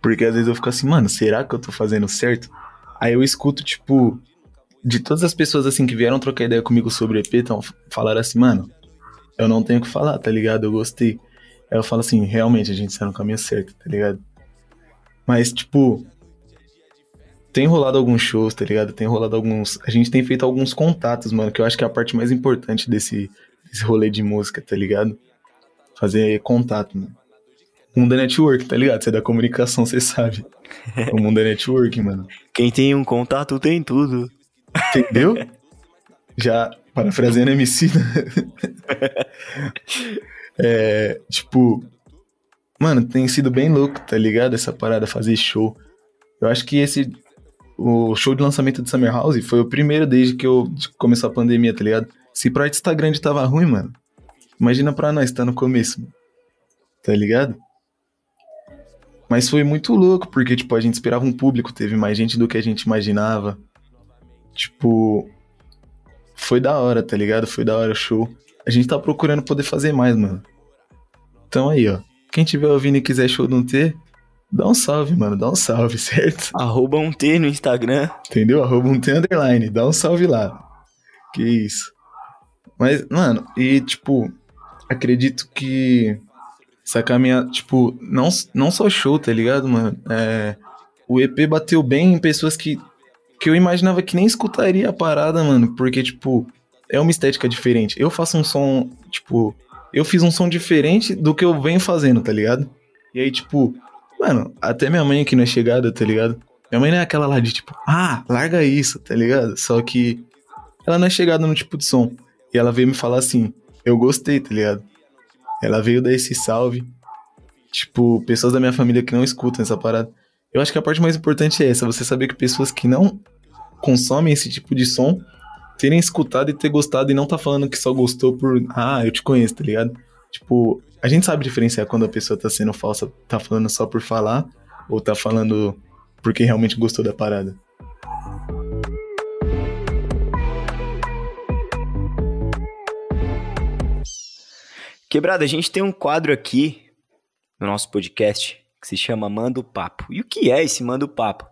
Porque às vezes eu fico assim, mano, será que eu tô fazendo certo? Aí eu escuto, tipo, de todas as pessoas assim que vieram trocar ideia comigo sobre EP, então falaram assim, mano, eu não tenho o que falar, tá ligado? Eu gostei. Aí eu falo assim, realmente a gente tá no caminho certo, tá ligado? Mas, tipo, tem rolado alguns shows, tá ligado? Tem rolado alguns. A gente tem feito alguns contatos, mano, que eu acho que é a parte mais importante desse, desse rolê de música, tá ligado? Fazer contato, mano. O mundo é network, tá ligado? Você é da comunicação, você sabe. O mundo é network, mano. Quem tem um contato tem tudo. Entendeu? Já parafraseando MC. Né? é, tipo, mano, tem sido bem louco, tá ligado? Essa parada, fazer show. Eu acho que esse o show de lançamento de Summer House foi o primeiro desde que eu começou a pandemia, tá ligado? Se pra artista grande tava ruim, mano, imagina pra nós, tá no começo, tá ligado? Mas foi muito louco, porque, tipo, a gente esperava um público, teve mais gente do que a gente imaginava. Tipo, foi da hora, tá ligado? Foi da hora o show. A gente tá procurando poder fazer mais, mano. Então aí, ó. Quem tiver ouvindo e quiser show de um T, dá um salve, mano. Dá um salve, certo? Arroba um T no Instagram. Entendeu? Arroba um T underline. Dá um salve lá. Que isso. Mas, mano, e tipo, acredito que essa caminhada, tipo, não, não só show, tá ligado, mano? É, o EP bateu bem em pessoas que, que eu imaginava que nem escutaria a parada, mano, porque, tipo, é uma estética diferente. Eu faço um som, tipo, eu fiz um som diferente do que eu venho fazendo, tá ligado? E aí, tipo, mano, até minha mãe aqui não é chegada, tá ligado? Minha mãe não é aquela lá de tipo, ah, larga isso, tá ligado? Só que ela não é chegada no tipo de som. E ela veio me falar assim, eu gostei, tá ligado? Ela veio dar esse salve. Tipo, pessoas da minha família que não escutam essa parada. Eu acho que a parte mais importante é essa, você saber que pessoas que não consomem esse tipo de som terem escutado e ter gostado e não tá falando que só gostou por, ah, eu te conheço, tá ligado? Tipo, a gente sabe diferenciar quando a pessoa tá sendo falsa, tá falando só por falar ou tá falando porque realmente gostou da parada. Quebrada, a gente tem um quadro aqui no nosso podcast que se chama Manda o Papo. E o que é esse Manda o Papo?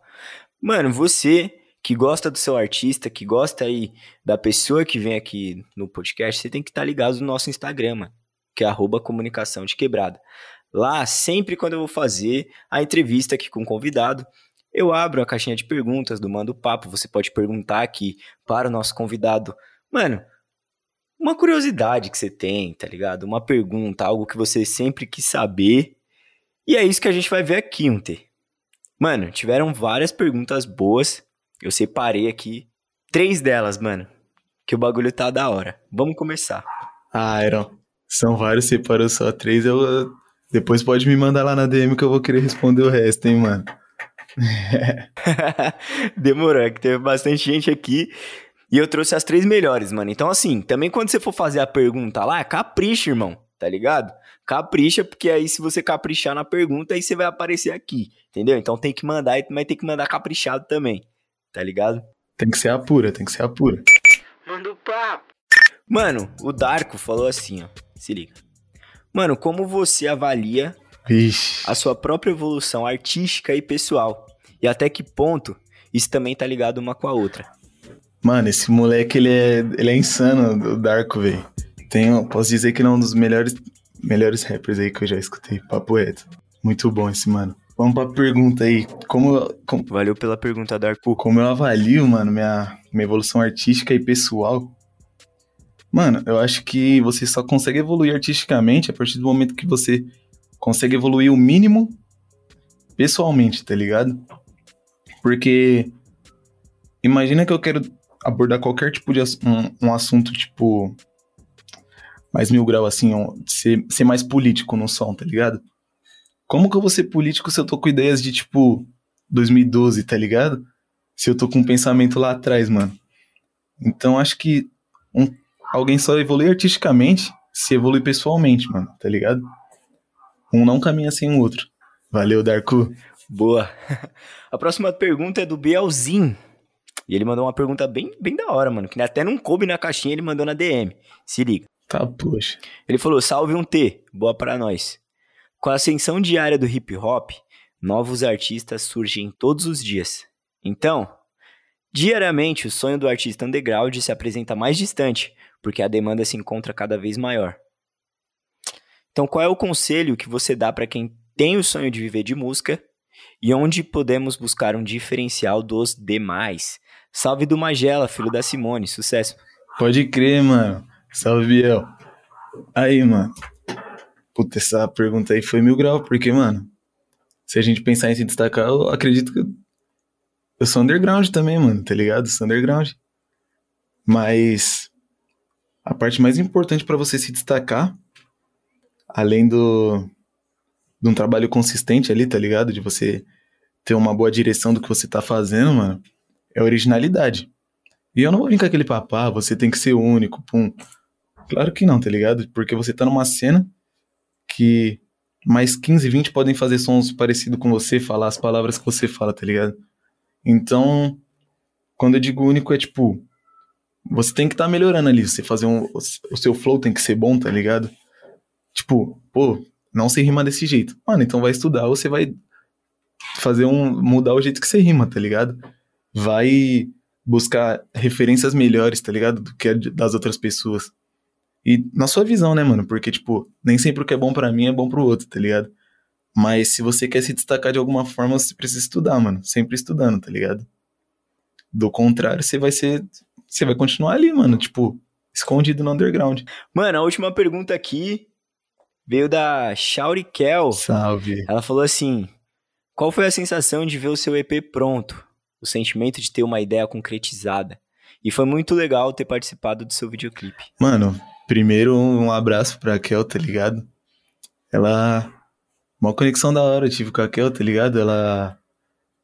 Mano, você que gosta do seu artista, que gosta aí da pessoa que vem aqui no podcast, você tem que estar tá ligado no nosso Instagram, que é arroba comunicação de quebrada. Lá, sempre quando eu vou fazer a entrevista aqui com o convidado, eu abro a caixinha de perguntas do Manda o Papo. Você pode perguntar aqui para o nosso convidado. Mano, uma curiosidade que você tem, tá ligado? Uma pergunta, algo que você sempre quis saber. E é isso que a gente vai ver aqui, Unter. Mano, tiveram várias perguntas boas. Eu separei aqui três delas, mano. Que o bagulho tá da hora. Vamos começar. Ah, Iron. São vários, separou só três. Eu, depois pode me mandar lá na DM que eu vou querer responder o resto, hein, mano. Demorou, é que teve bastante gente aqui. E eu trouxe as três melhores, mano. Então, assim, também quando você for fazer a pergunta lá, capricha, irmão, tá ligado? Capricha, porque aí se você caprichar na pergunta, aí você vai aparecer aqui, entendeu? Então tem que mandar, mas tem que mandar caprichado também, tá ligado? Tem que ser a pura, tem que ser a pura. Manda o papo. Mano, o Darko falou assim, ó. Se liga. Mano, como você avalia Ixi. a sua própria evolução artística e pessoal? E até que ponto isso também tá ligado uma com a outra? Mano, esse moleque, ele é, ele é insano, o Darko, velho. Tenho, posso dizer que ele é um dos melhores, melhores rappers aí que eu já escutei, papo reto. Muito bom esse mano. Vamos pra pergunta aí. Como, como, Valeu pela pergunta, Darko. Como eu avalio, mano, minha, minha evolução artística e pessoal? Mano, eu acho que você só consegue evoluir artisticamente a partir do momento que você consegue evoluir o mínimo pessoalmente, tá ligado? Porque imagina que eu quero abordar qualquer tipo de um, um assunto, tipo, mais mil grau, assim, ser, ser mais político no som, tá ligado? Como que eu vou ser político se eu tô com ideias de, tipo, 2012, tá ligado? Se eu tô com um pensamento lá atrás, mano. Então acho que um, alguém só evolui artisticamente se evolui pessoalmente, mano, tá ligado? Um não caminha sem o outro. Valeu, Darko. Boa. A próxima pergunta é do Bielzinho. E ele mandou uma pergunta bem, bem da hora, mano. Que até não coube na caixinha, ele mandou na DM. Se liga. Tá, poxa. Ele falou: salve um T, boa para nós. Com a ascensão diária do hip hop, novos artistas surgem todos os dias. Então, diariamente o sonho do artista underground se apresenta mais distante, porque a demanda se encontra cada vez maior. Então, qual é o conselho que você dá para quem tem o sonho de viver de música e onde podemos buscar um diferencial dos demais? Salve do Magela, filho da Simone, sucesso. Pode crer, mano. Salve, Biel. Aí, mano. Puta, essa pergunta aí foi mil grau, porque, mano, se a gente pensar em se destacar, eu acredito que eu sou underground também, mano, tá ligado? Eu sou underground. Mas a parte mais importante para você se destacar, além do de um trabalho consistente ali, tá ligado? De você ter uma boa direção do que você tá fazendo, mano, é originalidade. E eu não vou com aquele papá, ah, você tem que ser único, pum. Claro que não, tá ligado? Porque você tá numa cena que mais 15, 20 podem fazer sons parecidos com você, falar as palavras que você fala, tá ligado? Então, quando eu digo único, é tipo, você tem que estar tá melhorando ali. Você fazer um. O seu flow tem que ser bom, tá ligado? Tipo, pô, não se rima desse jeito. Mano, então vai estudar, você vai fazer um. mudar o jeito que você rima, tá ligado? Vai buscar referências melhores, tá ligado? Do que das outras pessoas. E na sua visão, né, mano? Porque, tipo, nem sempre o que é bom para mim é bom pro outro, tá ligado? Mas se você quer se destacar de alguma forma, você precisa estudar, mano. Sempre estudando, tá ligado? Do contrário, você vai ser. Você vai continuar ali, mano. Tipo, escondido no underground. Mano, a última pergunta aqui veio da Shauri Kel. Salve. Ela falou assim: Qual foi a sensação de ver o seu EP pronto? O sentimento de ter uma ideia concretizada. E foi muito legal ter participado do seu videoclipe. Mano, primeiro um abraço pra Kel, tá ligado? Ela uma conexão da hora eu tive com a Kel, tá ligado? Ela.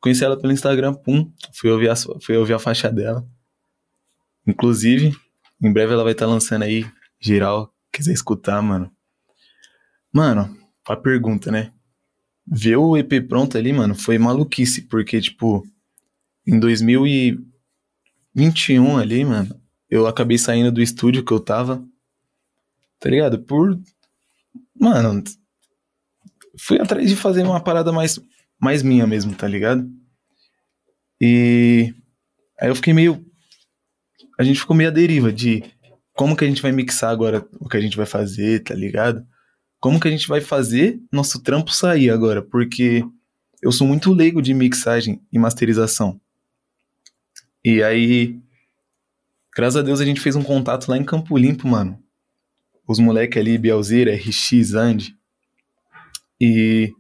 Conheci ela pelo Instagram, pum. Fui ouvir a, fui ouvir a faixa dela. Inclusive, em breve ela vai estar tá lançando aí, geral, quiser escutar, mano. Mano, a pergunta, né? Ver o EP pronto ali, mano, foi maluquice, porque, tipo, em 2021 ali, mano, eu acabei saindo do estúdio que eu tava, tá ligado? Por. Mano, fui atrás de fazer uma parada mais, mais minha mesmo, tá ligado? E aí eu fiquei meio. A gente ficou meio à deriva de como que a gente vai mixar agora o que a gente vai fazer, tá ligado? Como que a gente vai fazer nosso trampo sair agora? Porque eu sou muito leigo de mixagem e masterização. E aí, graças a Deus, a gente fez um contato lá em Campo Limpo, mano. Os moleques ali, Bielzeira, RX, Andy, e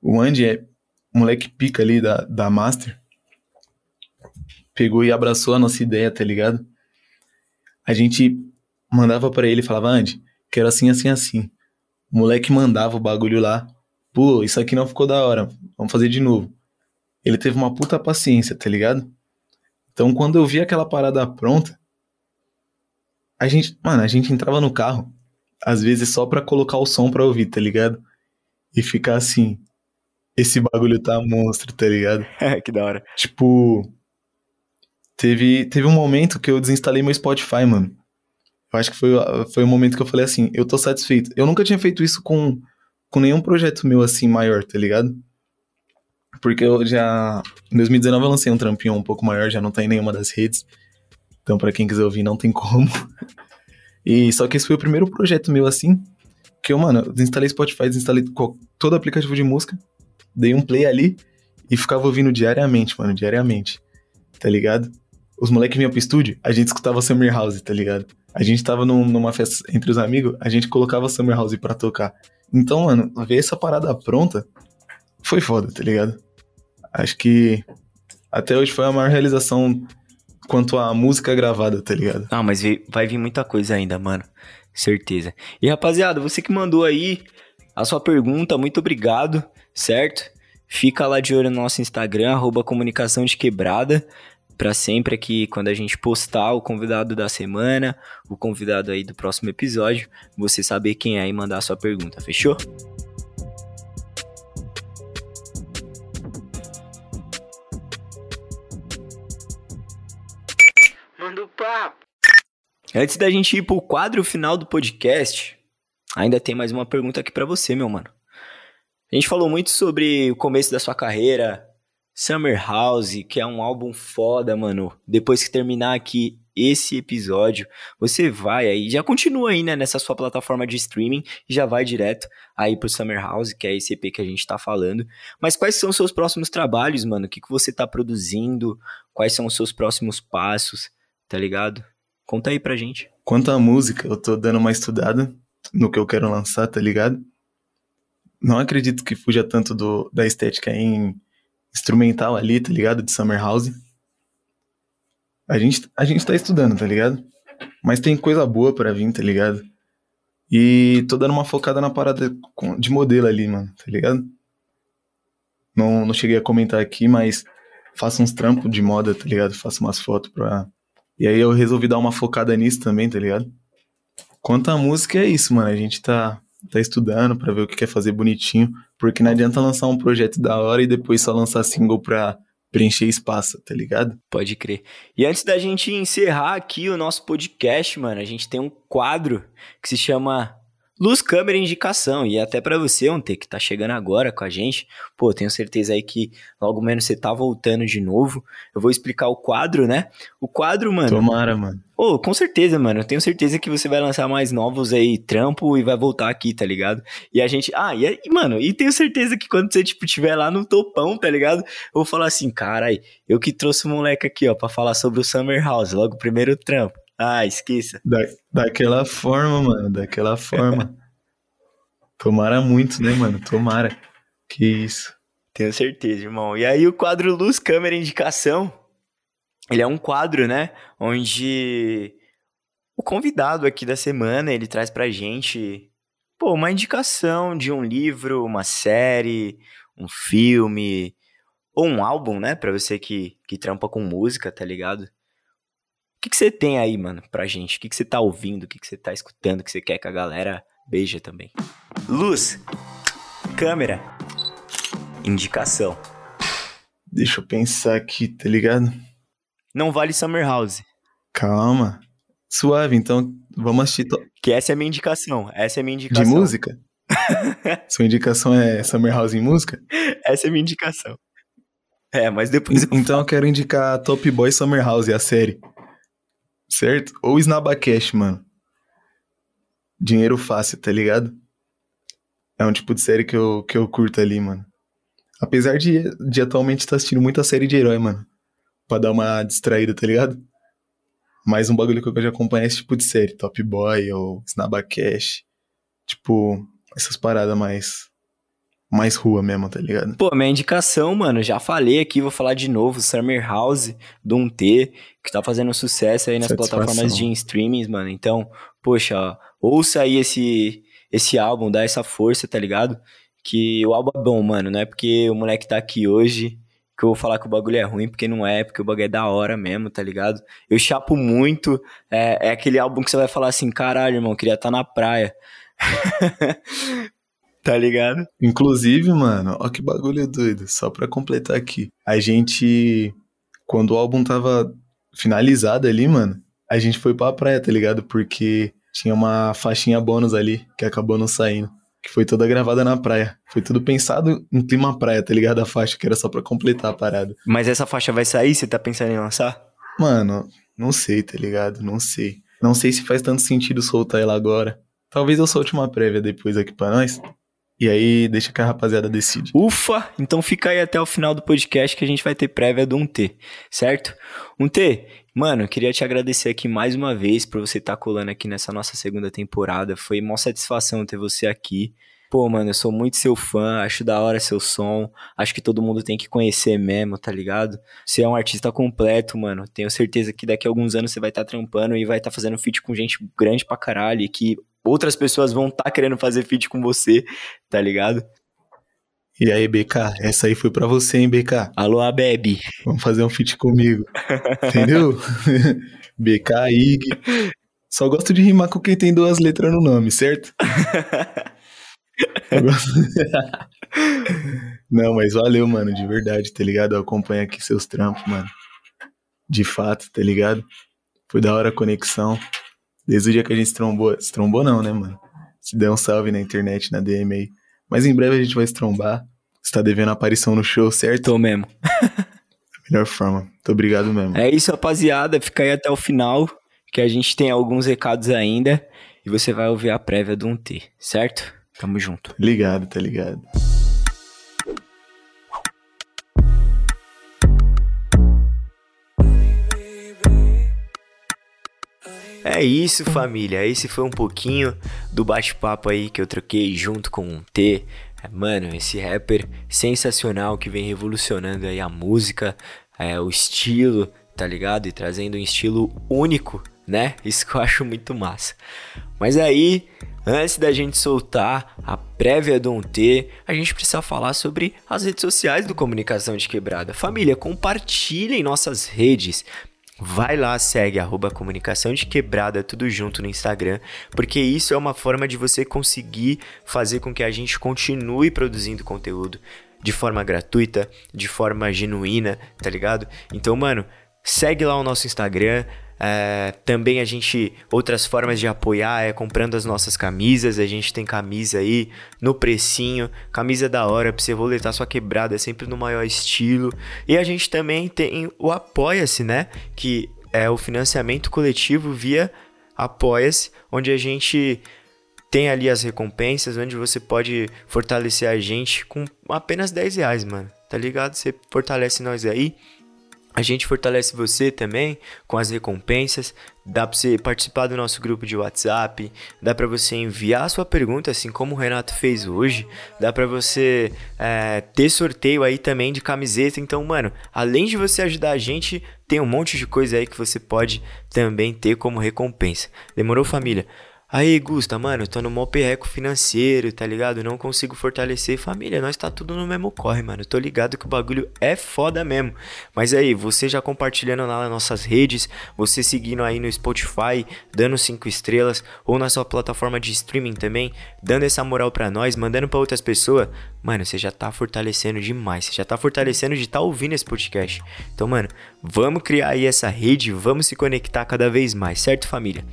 o Andy é moleque pica ali da, da Master. Pegou e abraçou a nossa ideia, tá ligado? A gente mandava para ele falava, Andy, quero assim, assim, assim. O moleque mandava o bagulho lá. Pô, isso aqui não ficou da hora. Vamos fazer de novo. Ele teve uma puta paciência, tá ligado? Então, quando eu vi aquela parada pronta, a gente, mano, a gente entrava no carro, às vezes só pra colocar o som pra ouvir, tá ligado? e ficar assim. Esse bagulho tá monstro, tá ligado? É, que da hora. Tipo. Teve, teve um momento que eu desinstalei meu Spotify, mano. Eu acho que foi, foi o momento que eu falei assim, eu tô satisfeito. Eu nunca tinha feito isso com, com nenhum projeto meu assim maior, tá ligado? Porque eu já. Em 2019 eu lancei um trampinho um pouco maior, já não tá em nenhuma das redes. Então, para quem quiser ouvir, não tem como. E só que esse foi o primeiro projeto meu assim, que eu, mano, desinstalei Spotify, desinstalei todo aplicativo de música, dei um play ali e ficava ouvindo diariamente, mano, diariamente. Tá ligado? Os moleques vinham pro estúdio, a gente escutava Summer House, tá ligado? A gente tava num, numa festa entre os amigos, a gente colocava Summer House pra tocar. Então, mano, ver essa parada pronta foi foda, tá ligado? Acho que até hoje foi a maior realização quanto à música gravada, tá ligado? Ah, mas vai vir muita coisa ainda, mano. Certeza. E rapaziada, você que mandou aí a sua pergunta, muito obrigado, certo? Fica lá de olho no nosso Instagram, arroba comunicação de quebrada, para sempre aqui, quando a gente postar o convidado da semana, o convidado aí do próximo episódio, você saber quem é e mandar a sua pergunta, fechou? Papo! Antes da gente ir pro quadro final do podcast, ainda tem mais uma pergunta aqui para você, meu mano. A gente falou muito sobre o começo da sua carreira, Summer House, que é um álbum foda, mano. Depois que terminar aqui esse episódio, você vai aí, já continua aí, né, nessa sua plataforma de streaming, e já vai direto aí pro Summer House, que é esse EP que a gente tá falando. Mas quais são os seus próximos trabalhos, mano? O que, que você tá produzindo? Quais são os seus próximos passos? Tá ligado? Conta aí pra gente. Quanto à música, eu tô dando uma estudada no que eu quero lançar, tá ligado? Não acredito que fuja tanto do, da estética em instrumental ali, tá ligado? De Summer House. A gente, a gente tá estudando, tá ligado? Mas tem coisa boa para vir, tá ligado? E tô dando uma focada na parada de modelo ali, mano, tá ligado? Não, não cheguei a comentar aqui, mas faço uns trampos de moda, tá ligado? Faço umas fotos pra, e aí eu resolvi dar uma focada nisso também, tá ligado? Quanto à música, é isso, mano. A gente tá, tá estudando pra ver o que quer fazer bonitinho. Porque não adianta lançar um projeto da hora e depois só lançar single pra preencher espaço, tá ligado? Pode crer. E antes da gente encerrar aqui o nosso podcast, mano, a gente tem um quadro que se chama Luz, câmera e indicação. E até para você, ontem que tá chegando agora com a gente, pô, tenho certeza aí que logo menos você tá voltando de novo. Eu vou explicar o quadro, né? O quadro, mano. Tomara, mano. Pô, com certeza, mano. Eu tenho certeza que você vai lançar mais novos aí, trampo, e vai voltar aqui, tá ligado? E a gente. Ah, e, mano, e tenho certeza que quando você, tipo, tiver lá no topão, tá ligado? Eu vou falar assim, carai, eu que trouxe o moleque aqui, ó, pra falar sobre o Summer House, logo o primeiro trampo. Ah, esqueça. Da, daquela forma, mano, daquela forma. Tomara muito, né, mano? Tomara. Que isso. Tenho certeza, irmão. E aí o quadro Luz, Câmera, Indicação, ele é um quadro, né, onde o convidado aqui da semana, ele traz pra gente, pô, uma indicação de um livro, uma série, um filme, ou um álbum, né, pra você que, que trampa com música, tá ligado? Que, que você tem aí, mano, pra gente? O que, que você tá ouvindo? O que, que você tá escutando? que você quer que a galera beija também? Luz, câmera, indicação. Deixa eu pensar aqui, tá ligado? Não vale Summer House. Calma. Suave, então vamos assistir. To... Que essa é a minha indicação. Essa é a minha indicação. De música? Sua indicação é Summer House em música? Essa é a minha indicação. É, mas depois. Então eu quero indicar Top Boy Summer House, a série certo? Ou Snabacash, mano. Dinheiro fácil, tá ligado? É um tipo de série que eu, que eu curto ali, mano. Apesar de, de atualmente estar tá assistindo muita série de herói, mano. Pra dar uma distraída, tá ligado? Mas um bagulho que eu já acompanho é esse tipo de série. Top Boy ou Snabacash. Tipo, essas paradas mais mais rua mesmo, tá ligado? Pô, minha indicação, mano, já falei aqui, vou falar de novo, Summer House, do 1T, que tá fazendo sucesso aí nas plataformas de streamings, mano. Então, poxa, ouça aí esse, esse álbum, dá essa força, tá ligado? Que o álbum é bom, mano, não é porque o moleque tá aqui hoje que eu vou falar que o bagulho é ruim, porque não é, porque o bagulho é da hora mesmo, tá ligado? Eu chapo muito, é, é aquele álbum que você vai falar assim, caralho, irmão, queria estar tá na praia. Tá ligado? Inclusive, mano, ó que bagulho doido. Só pra completar aqui. A gente. Quando o álbum tava finalizado ali, mano, a gente foi pra praia, tá ligado? Porque tinha uma faixinha bônus ali que acabou não saindo. Que foi toda gravada na praia. Foi tudo pensado em clima praia, tá ligado? A faixa, que era só pra completar a parada. Mas essa faixa vai sair? Você tá pensando em lançar? Mano, não sei, tá ligado? Não sei. Não sei se faz tanto sentido soltar ela agora. Talvez eu solte uma prévia depois aqui pra nós. E aí, deixa que a rapaziada decide. Ufa! Então fica aí até o final do podcast que a gente vai ter prévia do 1T, certo? 1T, mano, queria te agradecer aqui mais uma vez por você estar tá colando aqui nessa nossa segunda temporada. Foi uma satisfação ter você aqui. Pô, mano, eu sou muito seu fã, acho da hora seu som, acho que todo mundo tem que conhecer mesmo, tá ligado? Você é um artista completo, mano. Tenho certeza que daqui a alguns anos você vai estar tá trampando e vai estar tá fazendo feat com gente grande pra caralho e que outras pessoas vão estar tá querendo fazer feat com você, tá ligado? E aí, BK, essa aí foi pra você, hein, BK? Alô, a Bebe. Vamos fazer um feat comigo. Entendeu? BK, Ig. Só gosto de rimar com quem tem duas letras no nome, certo? Não, mas valeu, mano, de verdade, tá ligado? Eu acompanho aqui seus trampos, mano. De fato, tá ligado? Foi da hora a conexão. Desde o dia que a gente se trombou. Se trombou não, né, mano? Se der um salve na internet, na DM aí. Mas em breve a gente vai se trombar. Você tá devendo aparição no show, certo? Tô mesmo. melhor forma. Muito obrigado mesmo. É isso, rapaziada. Fica aí até o final, que a gente tem alguns recados ainda. E você vai ouvir a prévia do 1T, certo? Tamo junto. Ligado, tá ligado. É isso, família. Esse foi um pouquinho do bate-papo aí que eu troquei junto com um T. Mano, esse rapper sensacional que vem revolucionando aí a música, é, o estilo, tá ligado? E trazendo um estilo único, né? Isso que eu acho muito massa. Mas aí, antes da gente soltar a prévia do 1T, a gente precisa falar sobre as redes sociais do Comunicação de Quebrada. Família, compartilhem nossas redes. Vai lá, segue arroba comunicação de quebrada, tudo junto no Instagram, porque isso é uma forma de você conseguir fazer com que a gente continue produzindo conteúdo. de forma gratuita, de forma genuína, tá ligado? Então, mano, segue lá o nosso Instagram. É, também a gente, outras formas de apoiar é comprando as nossas camisas. A gente tem camisa aí no precinho, camisa da hora pra você roletar sua quebrada sempre no maior estilo. E a gente também tem o Apoia-se, né? Que é o financiamento coletivo via Apoia-se, onde a gente tem ali as recompensas, onde você pode fortalecer a gente com apenas 10 reais, mano. Tá ligado? Você fortalece nós aí. A gente fortalece você também com as recompensas. Dá para você participar do nosso grupo de WhatsApp. Dá para você enviar a sua pergunta, assim como o Renato fez hoje. Dá para você é, ter sorteio aí também de camiseta. Então, mano, além de você ajudar a gente, tem um monte de coisa aí que você pode também ter como recompensa. Demorou, família? Aí, Gusta, mano, eu tô no mó perreco financeiro, tá ligado? Não consigo fortalecer família. Nós tá tudo no mesmo corre, mano. Eu tô ligado que o bagulho é foda mesmo. Mas aí, você já compartilhando lá nas nossas redes, você seguindo aí no Spotify, dando cinco estrelas, ou na sua plataforma de streaming também, dando essa moral pra nós, mandando pra outras pessoas, mano, você já tá fortalecendo demais. Você já tá fortalecendo de tá ouvindo esse podcast. Então, mano, vamos criar aí essa rede, vamos se conectar cada vez mais, certo, família?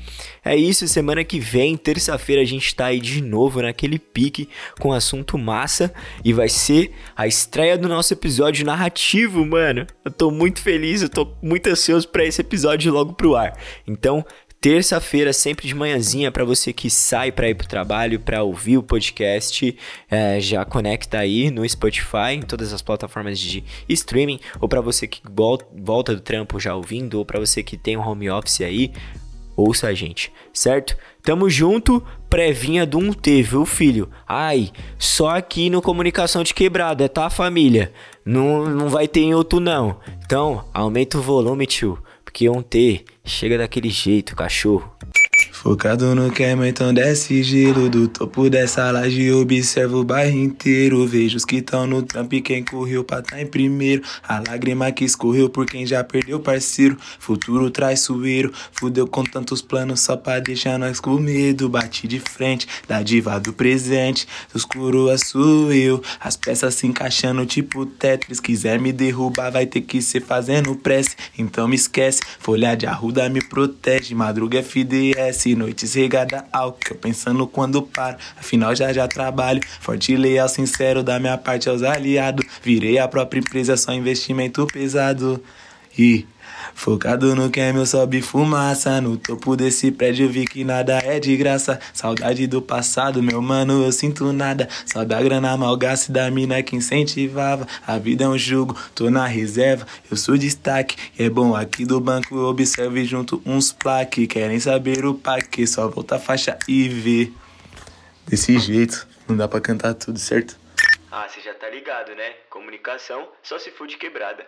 É isso, semana que vem, terça-feira, a gente tá aí de novo naquele pique com assunto massa e vai ser a estreia do nosso episódio narrativo, mano. Eu tô muito feliz, eu tô muito ansioso para esse episódio logo pro ar. Então, Terça-feira, sempre de manhãzinha, para você que sai para ir pro trabalho, para ouvir o podcast, é, já conecta aí no Spotify, em todas as plataformas de streaming, ou para você que volta do trampo já ouvindo, ou para você que tem um home office aí, ouça a gente, certo? Tamo junto, prévinha do 1T, viu, filho? Ai, só aqui no Comunicação de Quebrada, tá, família? Não, não vai ter em outro, não. Então, aumenta o volume, tio, porque 1T chega daquele jeito, cachorro. Focado no queima, então desce gelo Do topo dessa laje. Observo o bairro inteiro Vejo os que tão no trampo e quem correu pra tá em primeiro. A lágrima que escorreu por quem já perdeu parceiro. Futuro traiçoeiro, fudeu com tantos planos Só pra deixar nós com medo. Bati de frente, da diva do presente Dos coroas sou eu. As peças se encaixando tipo Tetris Quiser me derrubar vai ter que ser fazendo prece. Então me esquece, folha de arruda me protege Madruga FDS noites regada álcool, pensando quando paro. Afinal, já já trabalho. Forte leal, sincero da minha parte aos aliados. Virei a própria empresa, só investimento pesado. E. Focado no que é sobe fumaça. No topo desse prédio vi que nada é de graça. Saudade do passado, meu mano, eu sinto nada. Só da grana malgace da mina que incentivava. A vida é um jogo, tô na reserva, eu sou destaque. E é bom aqui do banco, observe junto uns plaque. Querem saber o paque, só volta a faixa e vê. Desse jeito, não dá pra cantar tudo, certo? Ah, você já tá ligado, né? Comunicação só se for de quebrada.